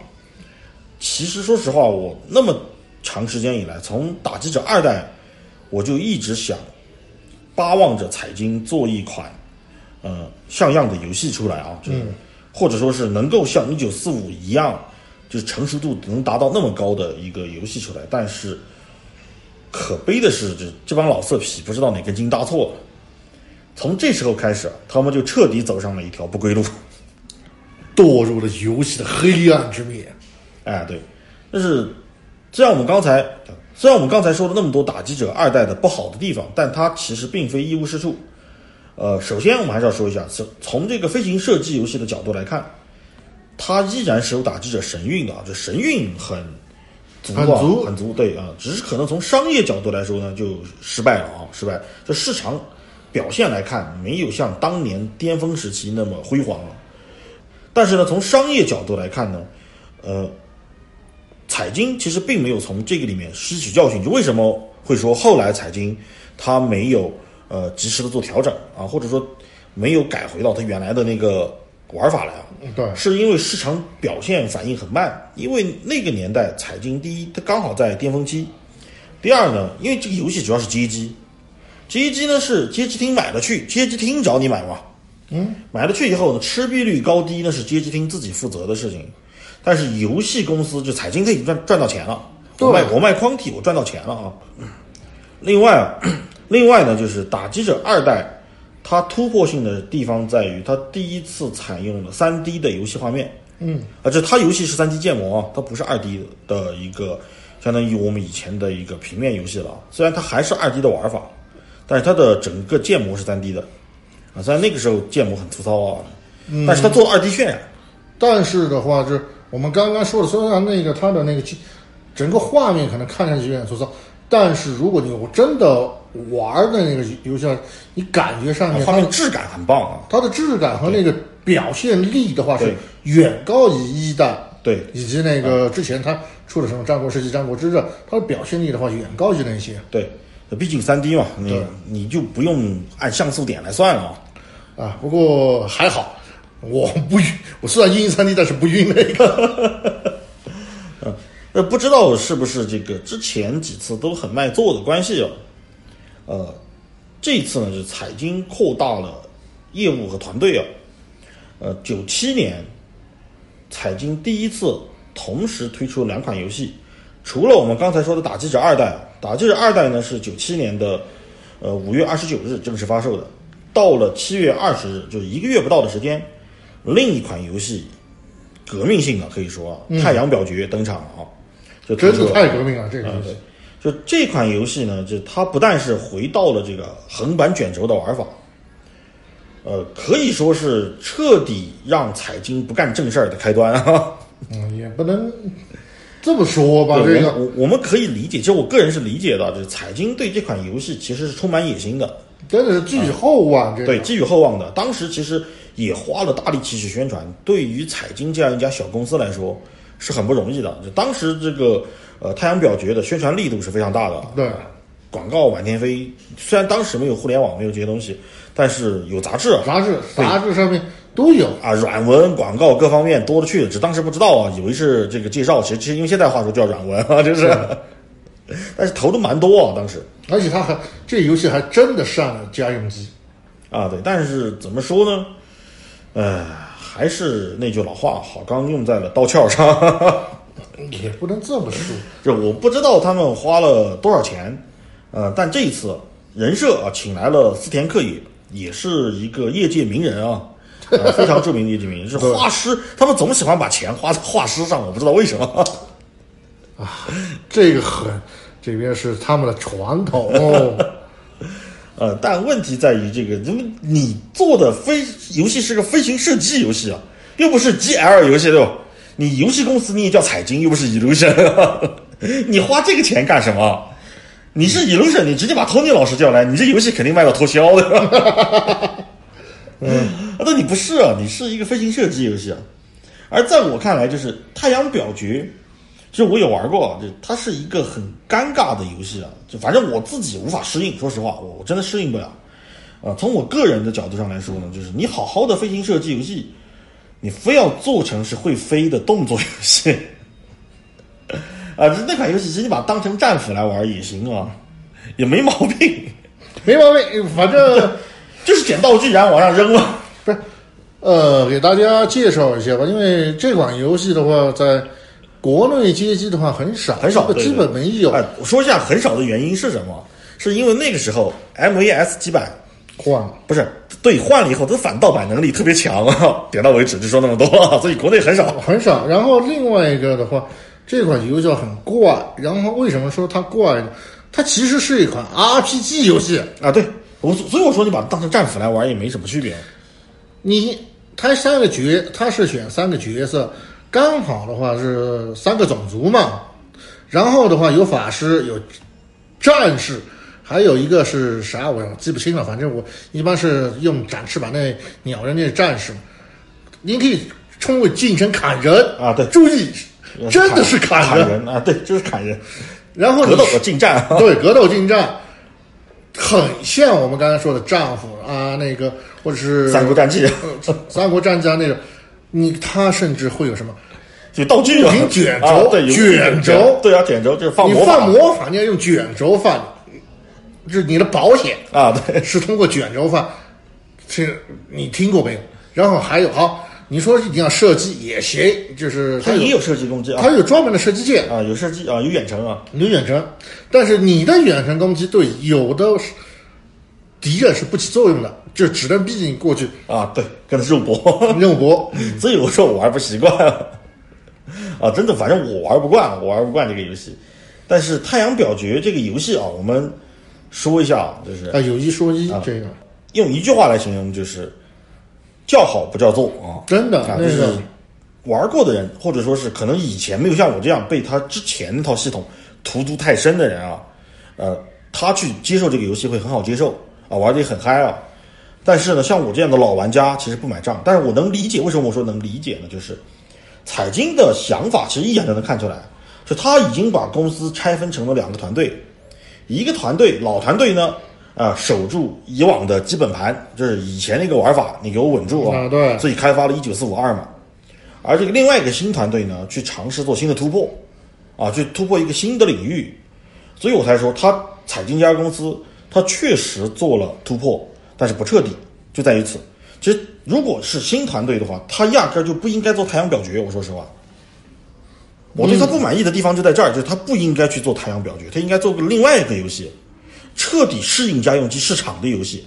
其实说实话，我那么长时间以来，从打击者二代，我就一直想巴望着彩金做一款呃像样的游戏出来啊，就是、或者说是能够像一九四五一样，就是成熟度能达到那么高的一个游戏出来，但是。可悲的是，这这帮老色批不知道哪根筋搭错了。从这时候开始，他们就彻底走上了一条不归路。堕入了游戏的黑暗之面。哎，对，但是虽然我们刚才虽然我们刚才说了那么多打击者二代的不好的地方，但它其实并非一无是处。呃，首先我们还是要说一下，从从这个飞行射击游戏的角度来看，它依然是有打击者神韵的啊，这神韵很足啊，很足很足，对啊，只是可能从商业角度来说呢，就失败了啊，失败。这市场表现来看，没有像当年巅峰时期那么辉煌了。但是呢，从商业角度来看呢，呃，彩金其实并没有从这个里面吸取教训。就为什么会说后来彩金它没有呃及时的做调整啊，或者说没有改回到它原来的那个玩法来啊？对，是因为市场表现反应很慢，因为那个年代彩晶第一它刚好在巅峰期，第二呢，因为这个游戏主要是街机，街机呢是街机厅买的去，街机厅找你买嘛，嗯，买了去以后呢，吃币率高低那是街机厅自己负责的事情，但是游戏公司就彩金它已经赚赚到钱了，我卖我卖框体我赚到钱了啊。另外啊，另外呢就是打击者二代，它突破性的地方在于它第一次采用了三 D 的游戏画面。嗯，啊，这它游戏是三 D 建模啊，它不是二 D 的一个，相当于我们以前的一个平面游戏了。虽然它还是二 D 的玩法，但是它的整个建模是三 D 的，啊，虽然那个时候建模很粗糙啊，但是它做二 D 渲染。但是的话，就是我们刚刚说的，虽然那个它的那个整个画面可能看上去有点粗糙，但是如果你我真的玩的那个游戏，你感觉上面画面质感很棒啊，它的质感和那个表现力的话是。远高于一代，对，以及那个之前它出的什么《战国世纪》《战国之刃》，它的表现力的话远高于那些。对，毕竟三 D 嘛，你你就不用按像素点来算了啊。不过还好，我不晕，我虽然晕三 D，但是不晕那个。嗯，呃，不知道是不是这个之前几次都很卖座的关系啊？呃，这次呢是彩金扩大了业务和团队啊。呃，九七年。彩金第一次同时推出两款游戏，除了我们刚才说的《打击者二代》，《打击者二代》呢是九七年的，呃五月二十九日正式发售的。到了七月二十日，就是一个月不到的时间，另一款游戏，革命性的可以说《太阳表决》登场啊，就真是太革命了这个游戏。就这款游戏呢，就它不但是回到了这个横版卷轴的玩法。呃，可以说是彻底让彩金不干正事儿的开端啊。嗯，也不能这么说吧。这个，我我们可以理解，其实我个人是理解的，就是彩金对这款游戏其实是充满野心的，真的是寄予厚望。对，寄予厚望的。当时其实也花了大力气去宣传，对于彩金这样一家小公司来说是很不容易的。就当时这个呃太阳表决的宣传力度是非常大的，对，广告满天飞。虽然当时没有互联网，没有这些东西。但是有杂志，杂志杂志上面都有啊，软文广告各方面多了去了，只当时不知道啊，以为是这个介绍，其实其实因为现在话说叫软文啊，就是，但是投的蛮多啊，当时，而且他还这游戏还真的上了家用机，啊对，但是怎么说呢，呃，还是那句老话，好钢用在了刀鞘上，也不能这么说，就我不知道他们花了多少钱，呃，但这一次人设啊，请来了思田克也。也是一个业界名人啊，非常著名的业界名人是画师。他们总喜欢把钱花在画师上，我不知道为什么。啊，这个很，这边是他们的传统。呃，但问题在于这个，因为你做的飞游戏是个飞行射击游戏啊，又不是 GL 游戏对吧？你游戏公司你也叫彩金，又不是 Illusion，你花这个钱干什么？你是 illusion，，你直接把托尼老师叫来，你这游戏肯定卖到脱销的。嗯，但你不是啊，你是一个飞行射击游戏啊。而在我看来，就是《太阳表决》，其实我也玩过，就它是一个很尴尬的游戏啊。就反正我自己无法适应，说实话，我我真的适应不了。啊，从我个人的角度上来说呢，就是你好好的飞行射击游戏，你非要做成是会飞的动作游戏。啊，那款游戏其实你把它当成战斧来玩也行啊，也没毛病，没毛病。反正就是捡道具然后往上扔嘛。不是，呃，给大家介绍一下吧，因为这款游戏的话，在国内街机的话很少，很少，基本没有。哎，我说一下很少的原因是什么？是因为那个时候 MVS 基版换了，不是对换了以后，它反盗版能力特别强啊。点到为止，就说那么多，所以国内很少，很少。然后另外一个的话。这款游戏很怪，然后为什么说它怪呢？它其实是一款 RPG 游戏啊，对我，所以我说你把它当成战斧来玩也没什么区别。你它三个角，它是选三个角色，刚好的话是三个种族嘛。然后的话有法师，有战士，还有一个是啥我记不清了，反正我一般是用展翅膀那鸟人那战士。您可以冲过近身砍人啊，对，注意。真的是砍人啊！对，就是砍人。然后格斗的近战，对，格斗近战，很像我们刚才说的丈夫啊，那个或者是三国战记，三国战记啊那种。你他甚至会有什么？就道具啊，卷轴，对卷轴，对啊，卷轴就是放你放魔法，你要用卷轴放，就是你的保险。啊，对，是通过卷轴放。是你听过没有？然后还有好，你说一定要射击也行，就是有它也有射击攻击啊。它有专门的射击键，啊，有射击啊，有远程啊，有远程，但是你的远程攻击对有的敌人是不起作用的，就只能逼着你过去啊，对，跟他肉搏。肉搏。所以我说我还不习惯啊，真的，反正我玩不惯，我玩不惯这个游戏。但是《太阳表决》这个游戏啊，我们说一下啊，就是啊，有一说一，啊这个用一句话来形容，就是叫好不叫座啊。真的啊，就是玩过的人，或者说是可能以前没有像我这样被他之前那套系统荼毒太深的人啊，呃，他去接受这个游戏会很好接受啊，玩的也很嗨啊。但是呢，像我这样的老玩家其实不买账，但是我能理解为什么我说能理解呢？就是彩金的想法其实一眼就能看出来，就他已经把公司拆分成了两个团队，一个团队老团队呢，啊、守住以往的基本盘，就是以前那个玩法，你给我稳住啊，啊对所以开发了一九四五二嘛。而这个另外一个新团队呢，去尝试做新的突破，啊，去突破一个新的领域，所以我才说，他彩金这家公司，他确实做了突破，但是不彻底，就在于此。其实，如果是新团队的话，他压根儿就不应该做太阳表决。我说实话，我对他不满意的地方就在这儿，就是他不应该去做太阳表决，他应该做个另外一个游戏，彻底适应家用机市场的游戏，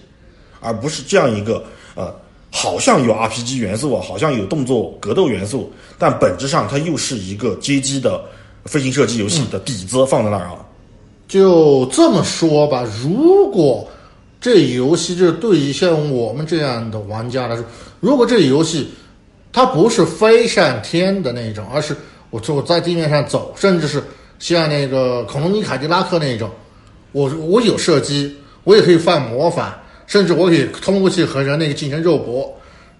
而不是这样一个呃，好像有 RPG 元素啊，好像有动作格斗元素，但本质上它又是一个街机的飞行射击游戏的底子放在那儿啊。就这么说吧，如果这游戏就是对于像我们这样的玩家来说，如果这游戏它不是飞上天的那种，而是我就在地面上走，甚至是像那个恐龙尼凯迪拉克那种，我我有射击，我也可以放魔法，甚至我可以通过去和人那个进行肉搏，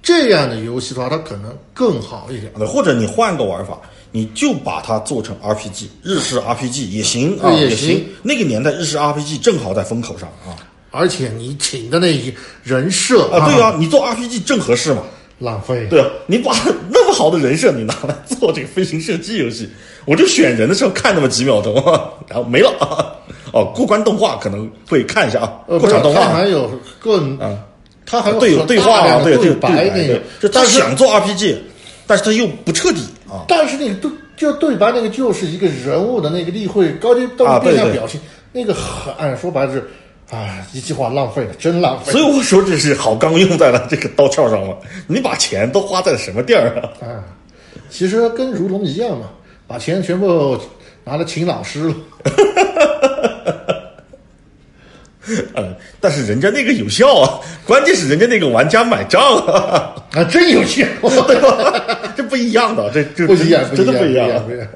这样的游戏的话，它可能更好一点。对，或者你换个玩法，你就把它做成 RPG，日式 RPG 也行啊，也行行。那个年代日式 RPG 正好在风口上啊而且你请的那一人设啊，对啊，你做 RPG 正合适嘛。浪费。对啊，你把那么好的人设你拿来做这个飞行射击游戏，我就选人的时候看那么几秒钟，然后没了。哦，过关动画可能会看一下啊，呃，过场动画它还有更啊，他还有对有对话啊，对对白那个，就他想做 RPG，但是他又不彻底啊。但是那个对就对白那个就是一个人物的那个例会高低动变相表情，那个很按说白了是啊，一句话浪费了，真浪费所以我说这是好钢用在了这个刀鞘上了，你把钱都花在了什么地儿啊？啊。其实跟如龙一样嘛，把钱全部拿来请老师了。呃，但是人家那个有效啊，关键是人家那个玩家买账啊，啊，真有效，对吧？这不一样的，这这不一样，真的不一样，不一样。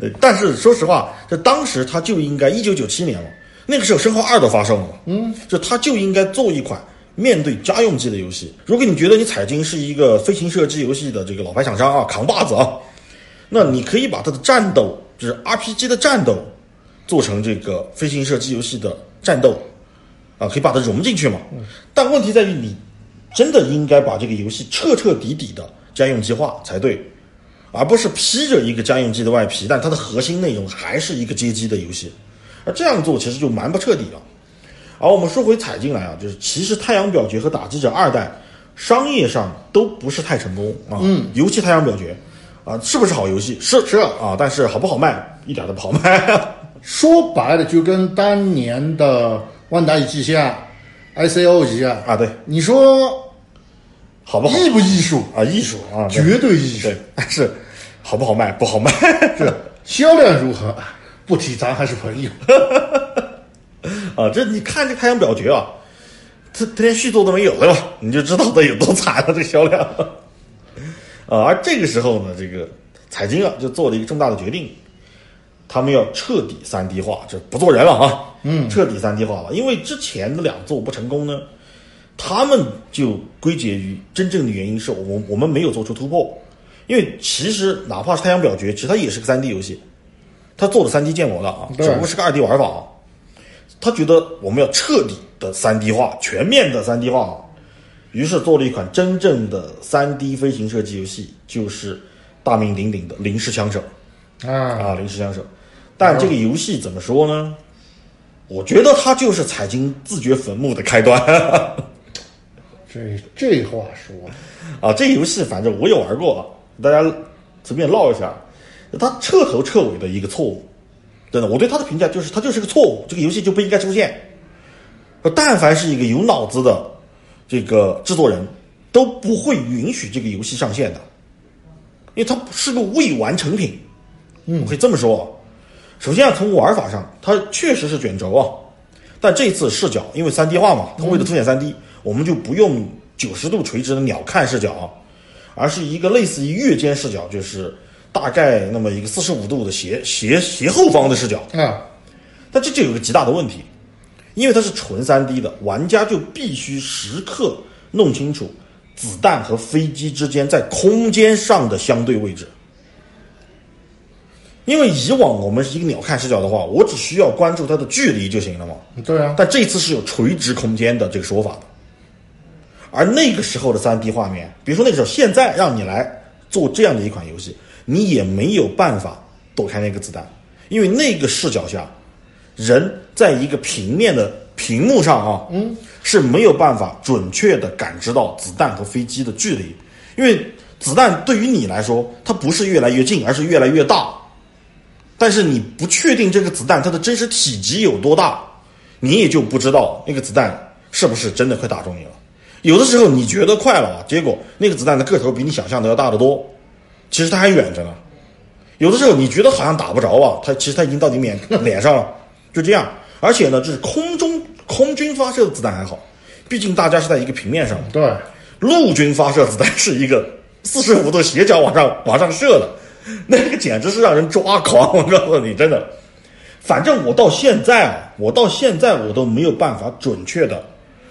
呃但是说实话，这当时他就应该一九九七年了，那个时候《生化二》都发售了嘛，嗯，就它就应该做一款面对家用机的游戏。如果你觉得你彩金是一个飞行射击游戏的这个老牌厂商啊，扛把子啊，那你可以把它的战斗，就是 RPG 的战斗，做成这个飞行射击游戏的战斗，啊，可以把它融进去嘛。但问题在于，你真的应该把这个游戏彻彻底底的家用机化才对。而不是披着一个家用机的外皮，但它的核心内容还是一个街机的游戏，而这样做其实就蛮不彻底了。而我们说回彩进来啊，就是其实《太阳表决》和《打击者二代》商业上都不是太成功啊。嗯，尤其《太阳表决》啊，是不是好游戏？是是啊，但是好不好卖，一点都不好卖。说白了，就跟当年的《万达与季夏》ICO 一样啊对你说好不好艺不艺术？啊？艺术啊，绝对艺术对，但 是好不好卖？不好卖。是 销量如何？不提，咱还是朋友。啊，这你看这太阳表决啊，他他连续作都没有，对吧？你就知道他有多惨了，这销量。啊，而这个时候呢，这个彩金啊就做了一个重大的决定，他们要彻底三 D 化，这不做人了啊，嗯，彻底三 D 化了。因为之前的两座不成功呢，他们就归结于真正的原因是我我们没有做出突破。因为其实哪怕是太阳表决，其实它也是个三 D 游戏，它做了三 D 建模的啊，只不过是个二 D 玩法啊。他觉得我们要彻底的三 D 化，全面的三 D 化，于是做了一款真正的三 D 飞行射击游戏，就是大名鼎鼎的《零式枪手》啊，啊，《零式枪手》。但这个游戏怎么说呢？我觉得它就是踩进自掘坟墓的开端。这这话说，啊，这游戏反正我也玩过，啊，大家随便唠一下，它彻头彻尾的一个错误，真的，我对他的评价就是他就是个错误，这个游戏就不应该出现。但凡是一个有脑子的这个制作人，都不会允许这个游戏上线的，因为它是个未完成品。嗯，可以这么说。首先啊，从玩法上，它确实是卷轴啊，但这次视角因为三 D 化嘛，它为了凸显三 D，我们就不用九十度垂直的鸟瞰视角，而是一个类似于月间视角，就是大概那么一个四十五度的斜斜斜后方的视角啊。但这就有个极大的问题。因为它是纯三 D 的，玩家就必须时刻弄清楚子弹和飞机之间在空间上的相对位置。因为以往我们是一个鸟瞰视角的话，我只需要关注它的距离就行了嘛。对啊。但这次是有垂直空间的这个说法的，而那个时候的三 D 画面，比如说那个时候，现在让你来做这样的一款游戏，你也没有办法躲开那个子弹，因为那个视角下。人在一个平面的屏幕上啊，嗯，是没有办法准确的感知到子弹和飞机的距离，因为子弹对于你来说，它不是越来越近，而是越来越大。但是你不确定这个子弹它的真实体积有多大，你也就不知道那个子弹是不是真的快打中你了。有的时候你觉得快了，结果那个子弹的个头比你想象的要大得多，其实他还远着呢。有的时候你觉得好像打不着啊，他其实他已经到你脸 脸上了。就这样，而且呢，就是空中空军发射的子弹还好，毕竟大家是在一个平面上。对，陆军发射子弹是一个四十五度斜角往上 往上射的，那个简直是让人抓狂。我告诉你，真的，反正我到现在啊，我到现在我都没有办法准确的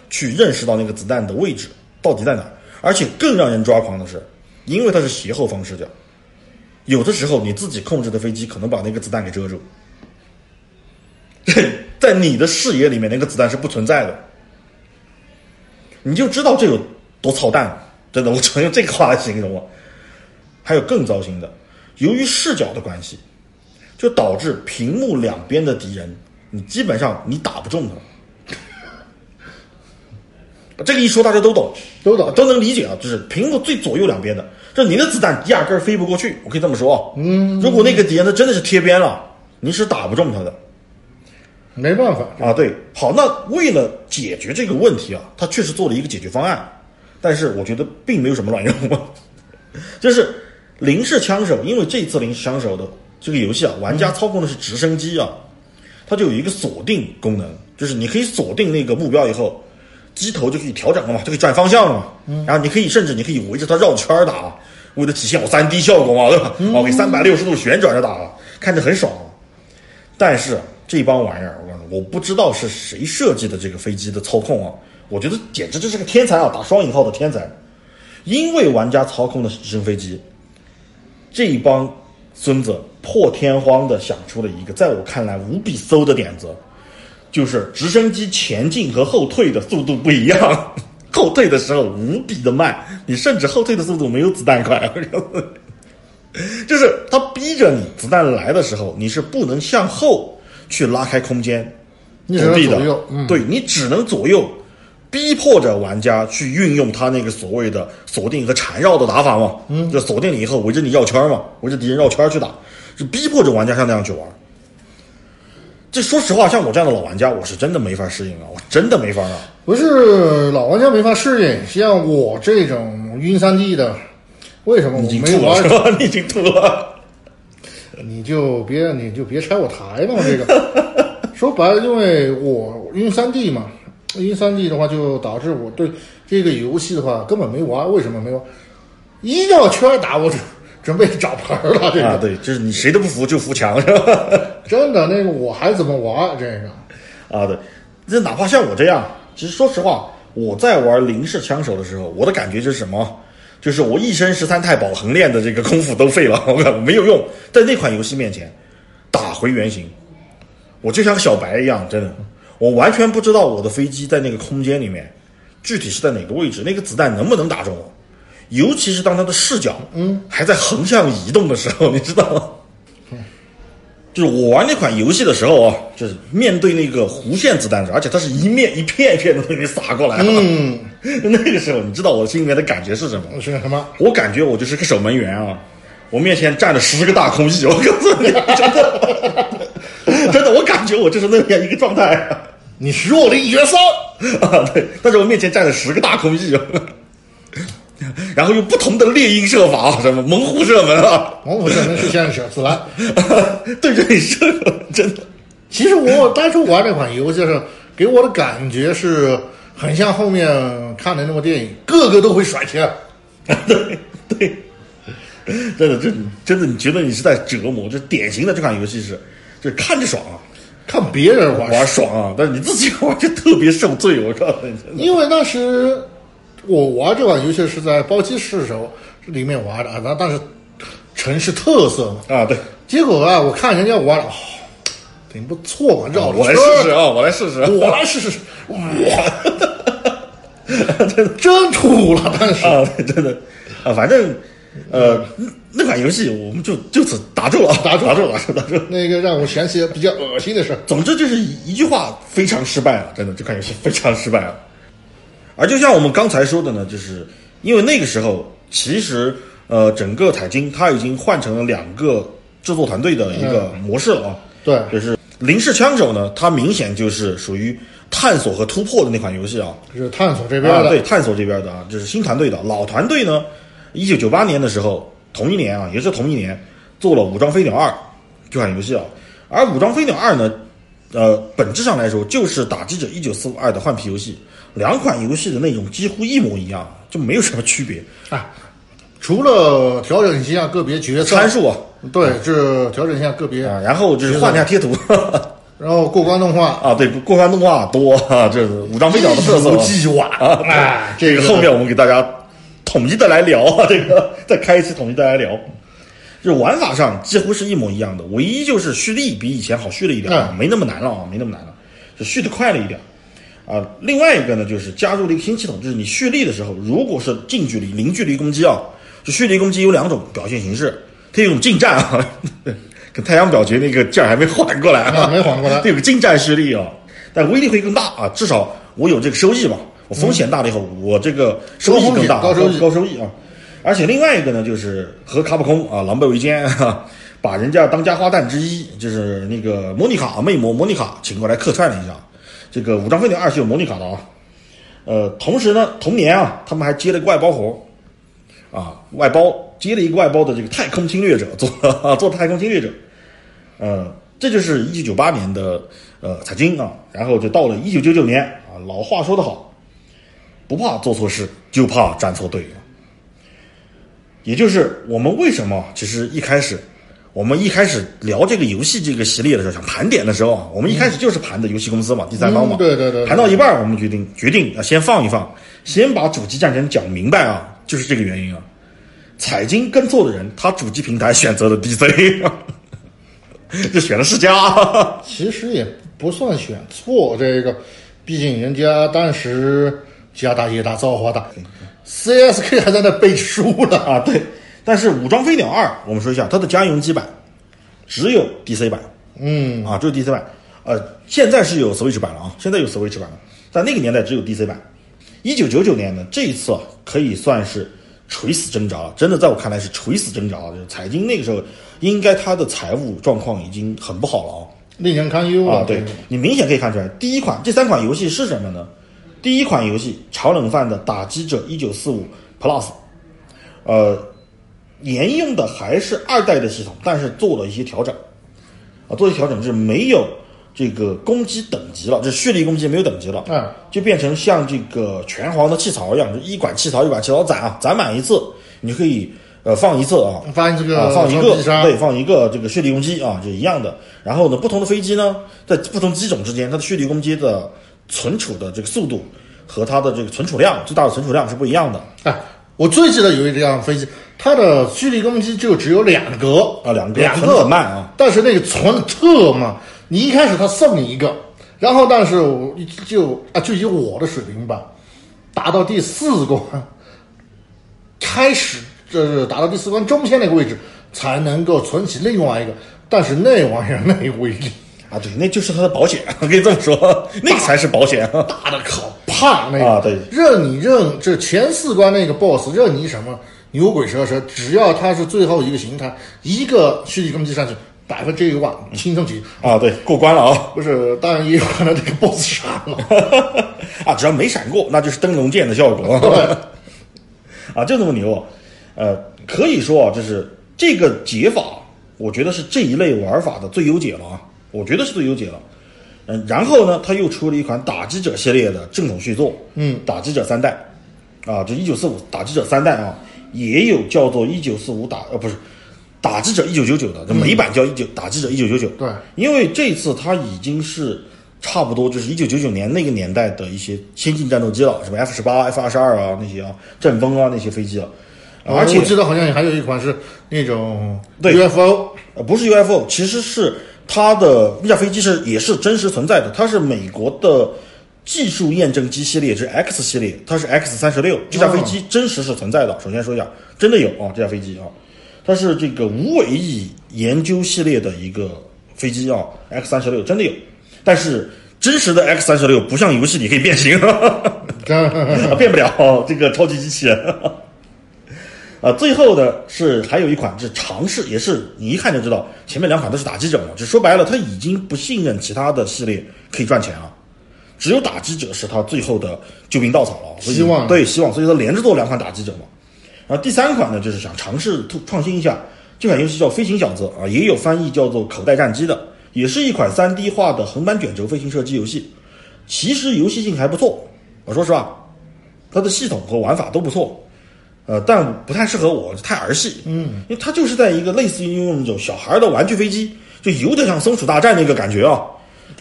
去认识到那个子弹的位置到底在哪。而且更让人抓狂的是，因为它是斜后方视角，有的时候你自己控制的飞机可能把那个子弹给遮住。在你的视野里面，那个子弹是不存在的，你就知道这有多操蛋。真的，我只能用这个话来形容。还有更糟心的，由于视角的关系，就导致屏幕两边的敌人，你基本上你打不中他。这个一说大家都懂，都懂，都能理解啊。就是屏幕最左右两边的，这您的子弹压根儿飞不过去。我可以这么说啊嗯，如果那个敌人他真的是贴边了，你是打不中他的。没办法啊，对，好，那为了解决这个问题啊，他确实做了一个解决方案，但是我觉得并没有什么卵用啊。就是零式枪手，因为这次零式枪手的这个游戏啊，玩家操控的是直升机啊，它就有一个锁定功能，就是你可以锁定那个目标以后，机头就可以调整了嘛，就可以转方向了嘛。嗯，然后你可以甚至你可以围着它绕圈打，为了体现我三 D 效果嘛，对吧？哦，可以三百六十度旋转着打，看着很爽。但是这帮玩意儿。我不知道是谁设计的这个飞机的操控啊，我觉得简直就是个天才啊，打双引号的天才。因为玩家操控的是直升飞机，这一帮孙子破天荒的想出了一个在我看来无比馊的点子，就是直升机前进和后退的速度不一样，后退的时候无比的慢，你甚至后退的速度没有子弹快，就是他逼着你子弹来的时候，你是不能向后去拉开空间。躲避的，对你只能左右，逼迫着玩家去运用他那个所谓的锁定和缠绕的打法嘛。嗯，就锁定了以后围着你绕圈嘛，围着敌人绕圈去打，是逼迫着玩家像那样去玩。这说实话，像我这样的老玩家，我是真的没法适应啊，我真的没法啊。不是老玩家没法适应，像我这种晕三 D 的，为什么我没玩？你已经吐了，你就别你就别拆我台嘛，这个。说白了，因为我晕三 D 嘛，晕三 D 的话，就导致我对这个游戏的话根本没玩。为什么没玩？一绕圈打，我准备找牌了。这个啊，对，就是你谁都不服就扶墙是吧？真的，那个我还怎么玩这个？啊，对，这哪怕像我这样，其实说实话，我在玩零式枪手的时候，我的感觉就是什么？就是我一身十三太保横练的这个功夫都废了，我靠，没有用，在那款游戏面前打回原形。我就像个小白一样，真的，我完全不知道我的飞机在那个空间里面，具体是在哪个位置，那个子弹能不能打中我，尤其是当他的视角，嗯，还在横向移动的时候，你知道吗？就是我玩那款游戏的时候啊，就是面对那个弧线子弹，而且它是一面一片一片的给你撒过来。嗯，那个时候，你知道我心里面的感觉是什么？是什么？我感觉我就是个守门员啊，我面前站着十个大空翼，我告诉你，真的，真的，我感觉我就是那样一个状态。你是我的一角色啊，对，但是我面前站着十个大空翼，然后用不同的猎鹰射法，什么猛虎射门啊，猛虎射门是像小次郎对着你射，真的。其实我当初玩这款游戏的时候，给我的感觉是很像后面看的那部电影，个个都会甩枪。对对，真的，真真的，你觉得你是在折磨？这典型的这款游戏是，就是看着爽啊。看别人玩玩爽啊，但是你自己 玩就特别受罪。我告诉你，因为那时我玩这款游戏是在包机室时候里面玩的啊，那但是城市特色嘛啊，对。结果啊，我看人家玩了，哦，挺不错嘛，绕我来试试啊，我来试试，我来试试，哇，真真土了，但是啊，真的啊，反正。呃，那款游戏我们就就此打住了，打住，打住，打住，打住。那个让我想起比较恶心的事。总之就是一句话，非常失败了，真的，这款游戏非常失败了。而就像我们刚才说的呢，就是因为那个时候，其实呃，整个彩金它已经换成了两个制作团队的一个模式了啊。对，就是零式枪手呢，它明显就是属于探索和突破的那款游戏啊。就是探索这边的，对，探索这边的啊，就是新团队的，老团队呢。一九九八年的时候，同一年啊，也是同一年，做了《武装飞鸟二》这款游戏啊。而《武装飞鸟二》呢，呃，本质上来说就是《打击者一九四五二》的换皮游戏，两款游戏的内容几乎一模一样，就没有什么区别啊。除了调整一下个别角色参数啊，对，就是调整一下个别，啊然后就是换一下贴图，然后过关动画啊，对，过关动画多啊，这是《武装飞鸟》的特色。计划啊，这个后面我们给大家。统一的来聊啊，这个再开一期统一的来聊，就玩法上几乎是一模一样的，唯一就是蓄力比以前好蓄了一点啊，没那么难了啊，没那么难了，就蓄的快了一点啊。另外一个呢，就是加入了一个新系统，就是你蓄力的时候，如果是近距离、零距离攻击啊，就蓄力攻击有两种表现形式，它有种近战啊，跟太阳表决那个劲儿还没缓过来啊，没缓过来，它有个近战蓄力啊，但威力会更大啊，至少我有这个收益嘛。我风险大了以后，我这个收益更大，高收益高收益啊！而且另外一个呢，就是和卡普空啊狼狈为奸，把人家当家花旦之一，就是那个莫妮卡魅魔莫妮卡请过来客串了一下。这个武装飞鸟二是有莫妮卡的啊。呃，同时呢，同年啊，他们还接了个外包活啊，外包接了一个外包的这个太空侵略者做做太空侵略者。呃，这就是一九九八年的呃彩金啊，然后就到了一九九九年啊，老话说得好。不怕做错事，就怕站错队。也就是我们为什么其实一开始，我们一开始聊这个游戏这个系列的时候，想盘点的时候啊，我们一开始就是盘的游戏公司嘛，第三方嘛。对对对。盘到一半，我们决定决定要先放一放，先把主机战争讲明白啊，就是这个原因啊。彩金跟错的人，他主机平台选择了 DC，就选了世嘉。其实也不算选错，这个，毕竟人家当时。家大业大，造化大，CSK 还在那背书了啊！对，但是《武装飞鸟二》，我们说一下，它的家用机版只有 DC 版，嗯，啊，只有 DC 版。呃，现在是有 Switch 版了啊，现在有 Switch 版了，在那个年代只有 DC 版。一九九九年呢，这一次可以算是垂死挣扎了，真的在我看来是垂死挣扎了。就是彩金那个时候，应该他的财务状况已经很不好了啊，令人堪忧啊！对你明显可以看出来，第一款这三款游戏是什么呢？第一款游戏炒冷饭的《打击者一九四五 Plus》，呃，沿用的还是二代的系统，但是做了一些调整，啊，做一些调整是没有这个攻击等级了，这蓄力攻击没有等级了，嗯，就变成像这个拳皇的气槽一样，就一管气槽一管气槽攒啊，攒满一次你可以呃放一次啊，放这个放一个对，放一个这个蓄力攻击啊，就一样的。然后呢，不同的飞机呢，在不同机种之间，它的蓄力攻击的。存储的这个速度和它的这个存储量，最大的存储量是不一样的。哎，我最记得有一辆飞机，它的蓄力攻击就只有两格啊，两格，两个慢啊。但是那个存特慢，你一开始他送你一个，然后但是就啊，就以我的水平吧，达到第四关，开始这是达到第四关中间那个位置，才能够存起另外一个。但是那玩意儿那威力啊，对，那就是他的保险，我 可以这么说，那个才是保险。大的可怕，那个啊对任你任这前四关那个 BOSS 任你什么牛鬼蛇神，只要他是最后一个形态，一个蓄力攻击上去，百分之一万轻松级。啊，对，过关了啊。不是，当然也有可能这个 BOSS 闪了。啊，只要没闪过，那就是灯笼剑的效果。啊，就这么牛。呃，可以说啊，就是这个解法，我觉得是这一类玩法的最优解了啊，我觉得是最优解了。嗯，然后呢，他又出了一款打击者系列的正统续作，嗯，打击者三代，啊，就一九四五打击者三代啊，也有叫做一九四五打呃不是打击者一九九九的，这美版叫一九打击者一九九九，对，因为这次它已经是差不多就是一九九九年那个年代的一些先进战斗机了，什么 F 十八、F 二十二啊那些啊，阵风啊那些飞机了，而且我记得好像还有一款是那种对。UFO，呃不是 UFO，其实是它的那架飞机是也是真实存在的，它是美国的技术验证机系列，是 X 系列，它是 X 三十六，这架飞机真实是存在的。首先说一下，真的有啊，这架飞机啊，它是这个无尾翼研究系列的一个飞机啊，X 三十六真的有，但是真实的 X 三十六不像游戏里可以变形。啊，变不了这个超级机器人。啊，最后的是还有一款是尝试，也是你一看就知道，前面两款都是打击者嘛，就说白了，他已经不信任其他的系列可以赚钱了，只有打击者是他最后的救命稻草了，所以希望对希望，所以他连着做两款打击者嘛。然后第三款呢，就是想尝试突创新一下，这款游戏叫《飞行小子》啊，也有翻译叫做《口袋战机》的，也是一款 3D 化的横版卷轴飞行射击游戏。其实游戏性还不错，我说实话，它的系统和玩法都不错，呃，但不太适合我，太儿戏。嗯，因为它就是在一个类似于用那种小孩的玩具飞机，就有点像松鼠大战那个感觉啊。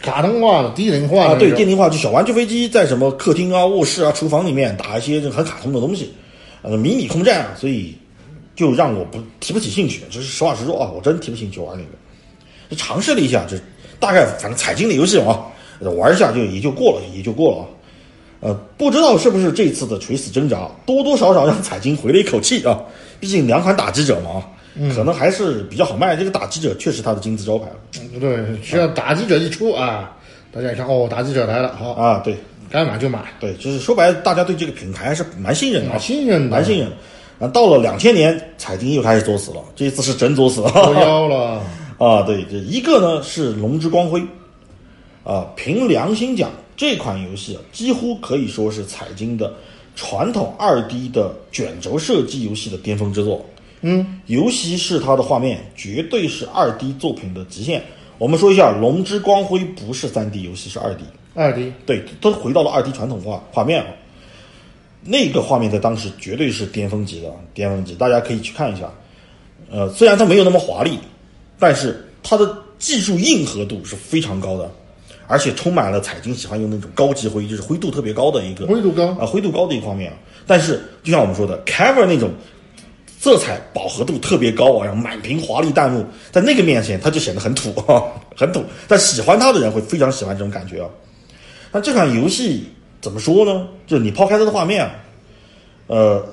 卡通化的、低龄化的啊，对，低龄化就小玩具飞机在什么客厅啊、卧室啊、厨房里面打一些这很卡通的东西，呃，迷你空战啊，所以就让我不提不起兴趣。就是实话实说啊，我真提不起兴趣玩那个。就尝试了一下，就大概反正彩金的游戏啊，玩一下就也就过了，也就过了啊。呃，不知道是不是这次的垂死挣扎，多多少少让彩金回了一口气啊。毕竟两款打击者嘛，可能还是比较好卖。这个打击者确实它的金字招牌了嗯对，只要打击者一出啊，大家一看哦，打击者来了，好，啊。对该买就买，对，就是说白了，大家对这个品牌还是蛮信任的啊，蛮信任的蛮信任的。啊，到了两千年，彩金又开始作死了，这一次是真作死了。作妖了。啊，对，这一个呢是《龙之光辉》，啊，凭良心讲，这款游戏啊，几乎可以说是彩金的传统二 D 的卷轴射击游戏的巅峰之作。嗯，尤其是它的画面，绝对是二 D 作品的极限。我们说一下，《龙之光辉》不是三 D 游戏，是二 D。二 D 对，都回到了二 D 传统画画面了。那个画面在当时绝对是巅峰级的，巅峰级，大家可以去看一下。呃，虽然它没有那么华丽，但是它的技术硬核度是非常高的，而且充满了彩金喜欢用那种高级灰，就是灰度特别高的一个灰度高啊，灰度高的一个画面。但是就像我们说的，cover 那种色彩饱和度特别高啊，然后满屏华丽弹幕，在那个面前它就显得很土啊，很土。但喜欢它的人会非常喜欢这种感觉啊。那这款游戏怎么说呢？就是你抛开它的画面啊，呃，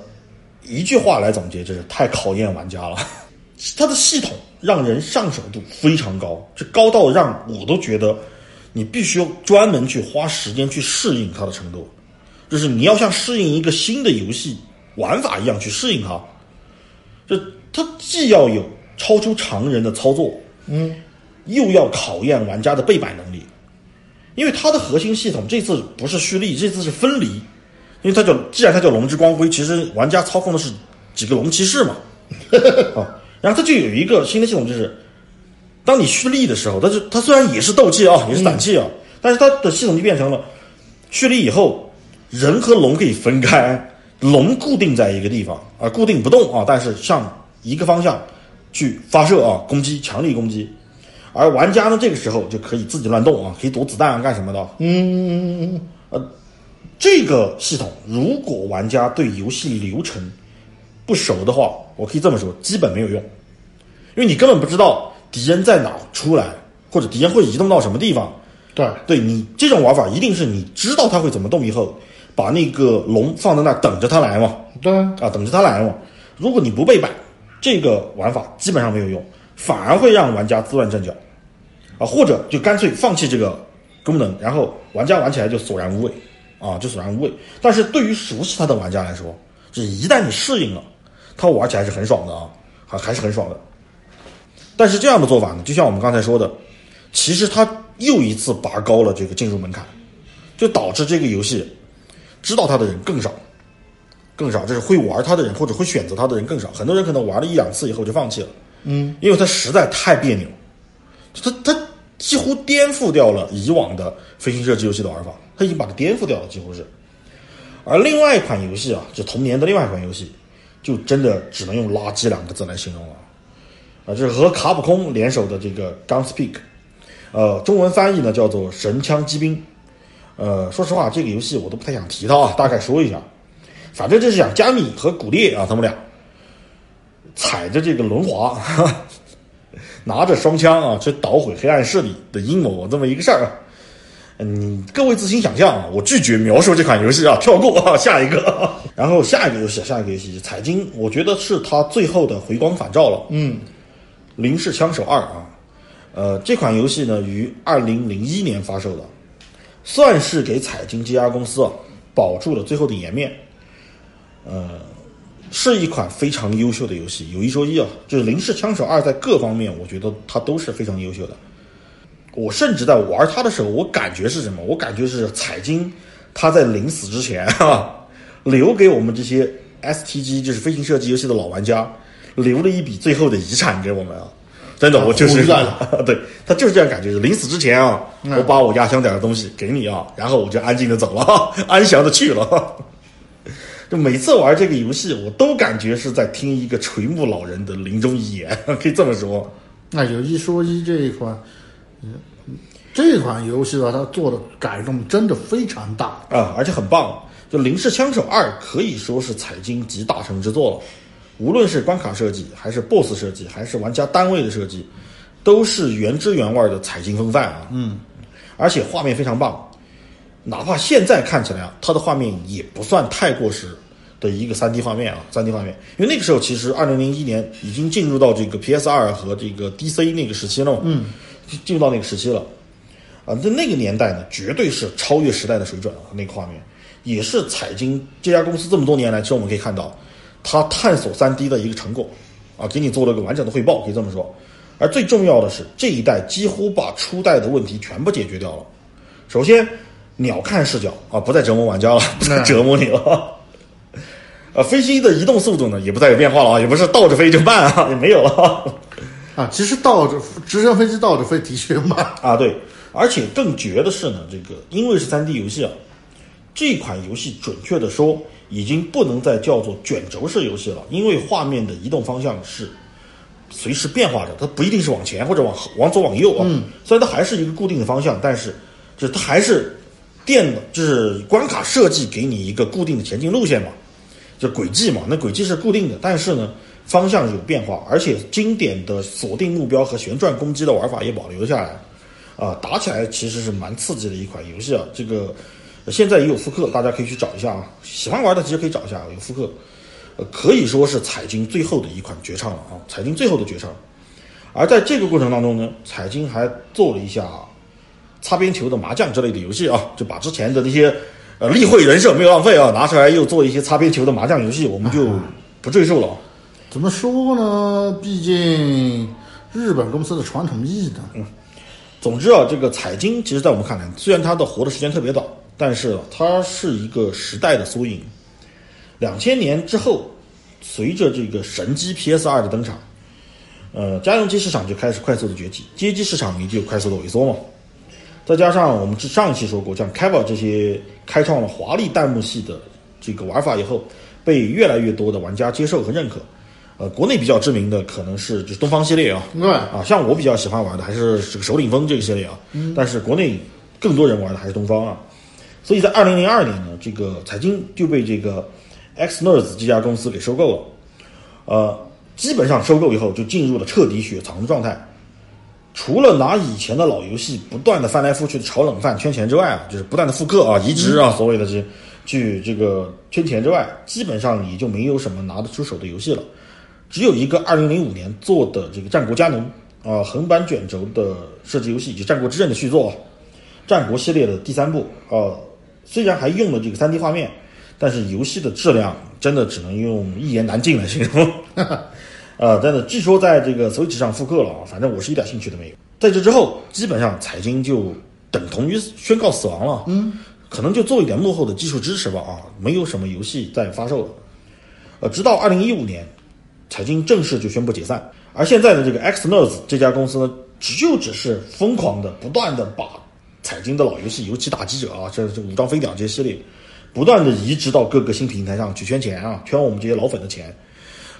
一句话来总结，就是太考验玩家了。它的系统让人上手度非常高，这高到让我都觉得你必须要专门去花时间去适应它的程度，就是你要像适应一个新的游戏玩法一样去适应它。就它既要有超出常人的操作，嗯，又要考验玩家的背板能力。因为它的核心系统这次不是蓄力，这次是分离。因为它叫，既然它叫龙之光辉，其实玩家操控的是几个龙骑士嘛，啊，然后它就有一个新的系统，就是当你蓄力的时候，它是它虽然也是斗气啊，也是胆气啊，但是它的系统就变成了蓄力以后，人和龙可以分开，龙固定在一个地方啊，固定不动啊，但是向一个方向去发射啊，攻击，强力攻击。而玩家呢，这个时候就可以自己乱动啊，可以躲子弹啊，干什么的。嗯，呃这个系统，如果玩家对游戏流程不熟的话，我可以这么说，基本没有用，因为你根本不知道敌人在哪出来，或者敌人会移动到什么地方。对，对你这种玩法，一定是你知道他会怎么动以后，把那个龙放在那儿等着他来嘛，对，啊，等着他来嘛。如果你不背板，这个玩法基本上没有用。反而会让玩家自乱阵脚，啊，或者就干脆放弃这个功能，然后玩家玩起来就索然无味，啊，就索然无味。但是对于熟悉它的玩家来说，这一旦你适应了，他玩起来是很爽的啊，还还是很爽的。但是这样的做法呢，就像我们刚才说的，其实它又一次拔高了这个进入门槛，就导致这个游戏知道它的人更少。更少，就是会玩它的人或者会选择它的人更少。很多人可能玩了一两次以后就放弃了，嗯，因为它实在太别扭，它它几乎颠覆掉了以往的飞行射击游戏的玩法，它已经把它颠覆掉了，几乎是。而另外一款游戏啊，就同年的另外一款游戏，就真的只能用垃圾两个字来形容了，啊，这是和卡普空联手的这个 Gunspeak，呃，中文翻译呢叫做神枪机兵，呃，说实话这个游戏我都不太想提它啊，大概说一下。反正就是讲加米和古烈啊，他们俩踩着这个轮滑，拿着双枪啊，去捣毁黑暗势力的阴谋这么一个事儿。嗯，各位自行想象啊，我拒绝描述这款游戏啊，跳过啊，下一个。然后下一个游戏，下一个游戏彩金，我觉得是他最后的回光返照了。嗯，《零式枪手二》啊，呃，这款游戏呢于二零零一年发售的，算是给彩金这家公司啊保住了最后的颜面。呃，是一款非常优秀的游戏。有一说一啊，就是《零式枪手二》在各方面，我觉得它都是非常优秀的。我甚至在玩它的时候，我感觉是什么？我感觉是彩金他在临死之前啊，留给我们这些 STG 就是飞行射击游戏的老玩家，留了一笔最后的遗产给我们啊！真的，我就是 对他就是这样感觉。临死之前啊，我把我压箱底的东西给你啊，然后我就安静的走了，安详的去了。就每次玩这个游戏，我都感觉是在听一个垂暮老人的临终遗言，可以这么说。那有一说一，这一款，这款游戏吧，它做的改动真的非常大啊，而且很棒。就《零式枪手二》可以说是彩金集大成之作了，无论是关卡设计，还是 BOSS 设计，还是玩家单位的设计，都是原汁原味的彩金风范啊。嗯，而且画面非常棒。哪怕现在看起来啊，它的画面也不算太过时的一个三 D 画面啊，三 D 画面。因为那个时候其实二零零一年已经进入到这个 PS 二和这个 DC 那个时期了嘛，嗯，进入到那个时期了，啊，在那个年代呢，绝对是超越时代的水准啊，那个画面也是彩金这家公司这么多年来，其实我们可以看到，它探索三 D 的一个成果啊，给你做了个完整的汇报，可以这么说。而最重要的是，这一代几乎把初代的问题全部解决掉了。首先。鸟瞰视角啊，不再折磨玩家了，不再折磨你了。呃，飞机的移动速度呢，也不再有变化了啊，也不是倒着飞就慢啊，也没有了。啊，其实倒着直升飞机倒着飞的确慢啊，对。而且更绝的是呢，这个因为是三 D 游戏啊，这款游戏准确的说，已经不能再叫做卷轴式游戏了，因为画面的移动方向是随时变化的，它不一定是往前或者往往左往右啊。嗯。虽然它还是一个固定的方向，但是就是它还是。电的就是关卡设计给你一个固定的前进路线嘛，就轨迹嘛，那轨迹是固定的，但是呢方向有变化，而且经典的锁定目标和旋转攻击的玩法也保留下来，啊，打起来其实是蛮刺激的一款游戏啊。这个现在也有复刻，大家可以去找一下啊。喜欢玩的其实可以找一下有复刻，呃，可以说是彩金最后的一款绝唱了啊，彩金最后的绝唱。而在这个过程当中呢，彩金还做了一下。擦边球的麻将之类的游戏啊，就把之前的那些呃立绘人设没有浪费啊，拿出来又做一些擦边球的麻将游戏，我们就不赘述了。怎么说呢？毕竟日本公司的传统意义的。嗯，总之啊，这个彩金其实在我们看来，虽然它的活的时间特别短，但是它是一个时代的缩影。两千年之后，随着这个神机 PS 二的登场，呃，家用机市场就开始快速的崛起，街机市场也就快速的萎缩嘛。再加上我们上一期说过，像 k e v a 这些开创了华丽弹幕系的这个玩法以后，被越来越多的玩家接受和认可。呃，国内比较知名的可能是就是东方系列啊，对啊，像我比较喜欢玩的还是这个首领风这个系列啊。但是国内更多人玩的还是东方啊。所以在二零零二年呢，这个财经就被这个 X Nerds 这家公司给收购了。呃，基本上收购以后就进入了彻底雪藏的状态。除了拿以前的老游戏不断的翻来覆去的炒冷饭圈钱之外啊，就是不断的复刻啊、移植啊，所谓的这去这个圈钱之外，基本上也就没有什么拿得出手的游戏了。只有一个二零零五年做的这个《战国佳能》啊，横版卷轴的射击游戏，以及《战国之刃》的续作，《战国》系列的第三部啊，虽然还用了这个三 D 画面，但是游戏的质量真的只能用一言难尽来形容。啊，真的，据说在这个 Switch 上复刻了啊，反正我是一点兴趣都没有。在这之后，基本上彩晶就等同于宣告死亡了。嗯，可能就做一点幕后的技术支持吧啊，没有什么游戏在发售了。呃，直到二零一五年，彩晶正式就宣布解散。而现在的这个 Xnerds 这家公司呢，只就只是疯狂的、不断的把彩金的老游戏，尤其打击者啊，这这武装飞鸟这些系列，不断的移植到各个新平台上去圈钱啊，圈我们这些老粉的钱。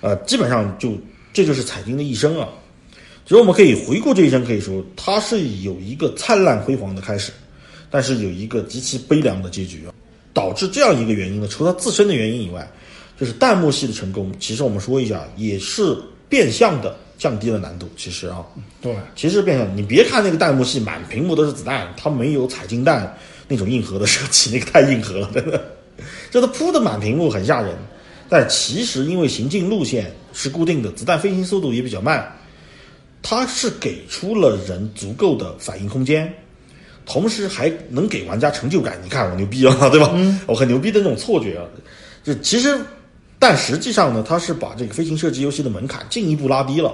呃，基本上就这就是彩金的一生啊。其实我们可以回顾这一生，可以说它是有一个灿烂辉煌的开始，但是有一个极其悲凉的结局啊。导致这样一个原因呢，除了自身的原因以外，就是弹幕系的成功。其实我们说一下，也是变相的降低了难度。其实啊，对，其实变相，你别看那个弹幕系满屏幕都是子弹，它没有彩金弹那种硬核的设计，那个太硬核了，真的，这它铺的满屏幕很吓人。但其实因为行进路线是固定的，子弹飞行速度也比较慢，它是给出了人足够的反应空间，同时还能给玩家成就感。你看我牛逼啊，对吧？我很牛逼的那种错觉啊。就其实，但实际上呢，它是把这个飞行射击游戏的门槛进一步拉低了。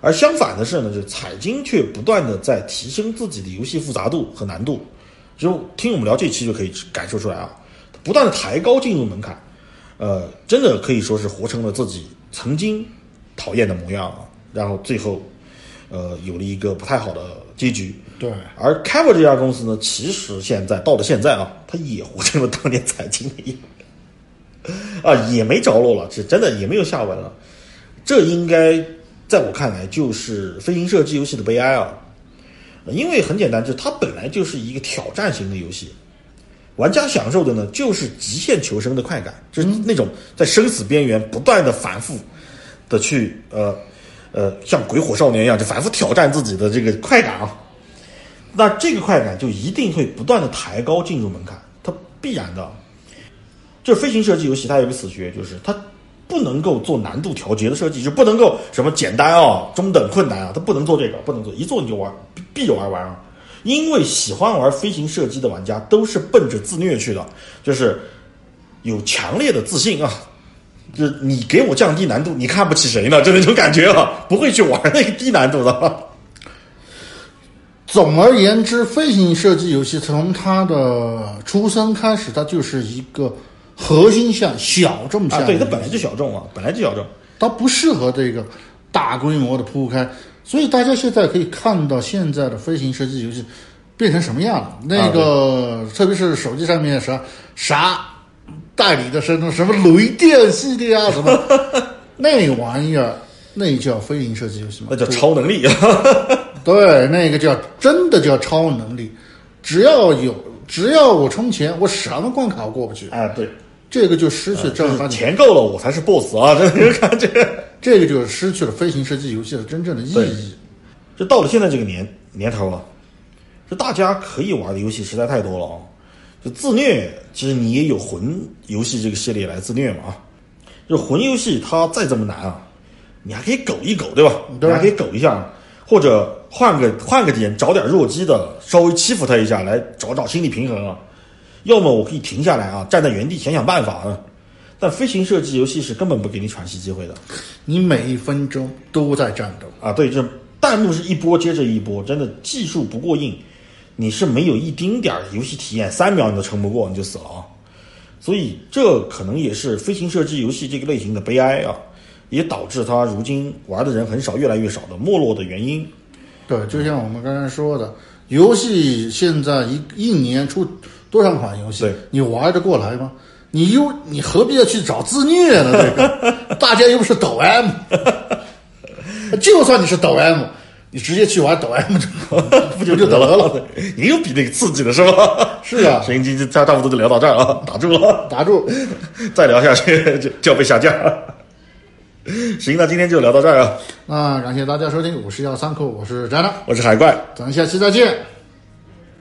而相反的是呢，就彩金却不断的在提升自己的游戏复杂度和难度。就听我们聊这期就可以感受出来啊，不断的抬高进入门槛。呃，真的可以说是活成了自己曾经讨厌的模样啊！然后最后，呃，有了一个不太好的结局。对。而 c a v e r 这家公司呢，其实现在到了现在啊，它也活成了当年彩金的样，啊，也没着落了，是真的也没有下文了。这应该在我看来就是飞行射击游戏的悲哀啊！因为很简单，就是它本来就是一个挑战型的游戏。玩家享受的呢，就是极限求生的快感，就是那种在生死边缘不断的反复的去呃呃，像鬼火少年一样，就反复挑战自己的这个快感啊。那这个快感就一定会不断的抬高进入门槛，它必然的。就是飞行射击游戏，它有个死穴，就是它不能够做难度调节的设计，就不能够什么简单啊、中等困难啊，它不能做这个，不能做，一做你就玩，必玩完啊。因为喜欢玩飞行射击的玩家都是奔着自虐去的，就是有强烈的自信啊，就你给我降低难度，你看不起谁呢？就那种感觉啊，不会去玩那个低难度的。总而言之，飞行射击游戏从它的出生开始，它就是一个核心项小众项，对，它本来就小众啊，本来就小众，它不适合这个大规模的铺开。所以大家现在可以看到现在的飞行射击游戏变成什么样了？那个特别是手机上面啥啥代理的什么什么雷电系列啊 什么那玩意儿，那叫飞行射击游戏吗？那叫超能力。对，那个叫真的叫超能力。只要有只要我充钱，我什么关卡我过不去啊？对，这个就失去正儿八经钱够了，我才是 boss 啊！这个感觉。这个就是失去了飞行射击游戏的真正的意义。就到了现在这个年年头啊，就大家可以玩的游戏实在太多了啊。就自虐，其实你也有魂游戏这个系列来自虐嘛啊。就魂游戏它再这么难啊，你还可以苟一苟，对吧？你还可以苟一下，或者换个换个点，找点弱鸡的，稍微欺负他一下，来找找心理平衡啊。要么我可以停下来啊，站在原地想想办法啊。但飞行射击游戏是根本不给你喘息机会的，你每一分钟都在战斗啊！对，这弹幕是一波接着一波，真的技术不过硬，你是没有一丁点儿游戏体验，三秒你都撑不过你就死了啊！所以这可能也是飞行射击游戏这个类型的悲哀啊，也导致它如今玩的人很少，越来越少的没落的原因。对，就像我们刚才说的，游戏现在一一年出多少款游戏，你玩得过来吗？你又你何必要去找自虐呢？这个 大家又不是抖 M，就算你是抖 M，你直接去玩抖 M 不就就得了？你又比那个刺激的是吧？是啊，行，今天差差不多就聊到这儿啊，打住了，打住，再聊下去就就要被下架。行，那今天就聊到这儿啊。那感谢大家收听五十幺三口，我是宅男，我是海怪，咱下期再见。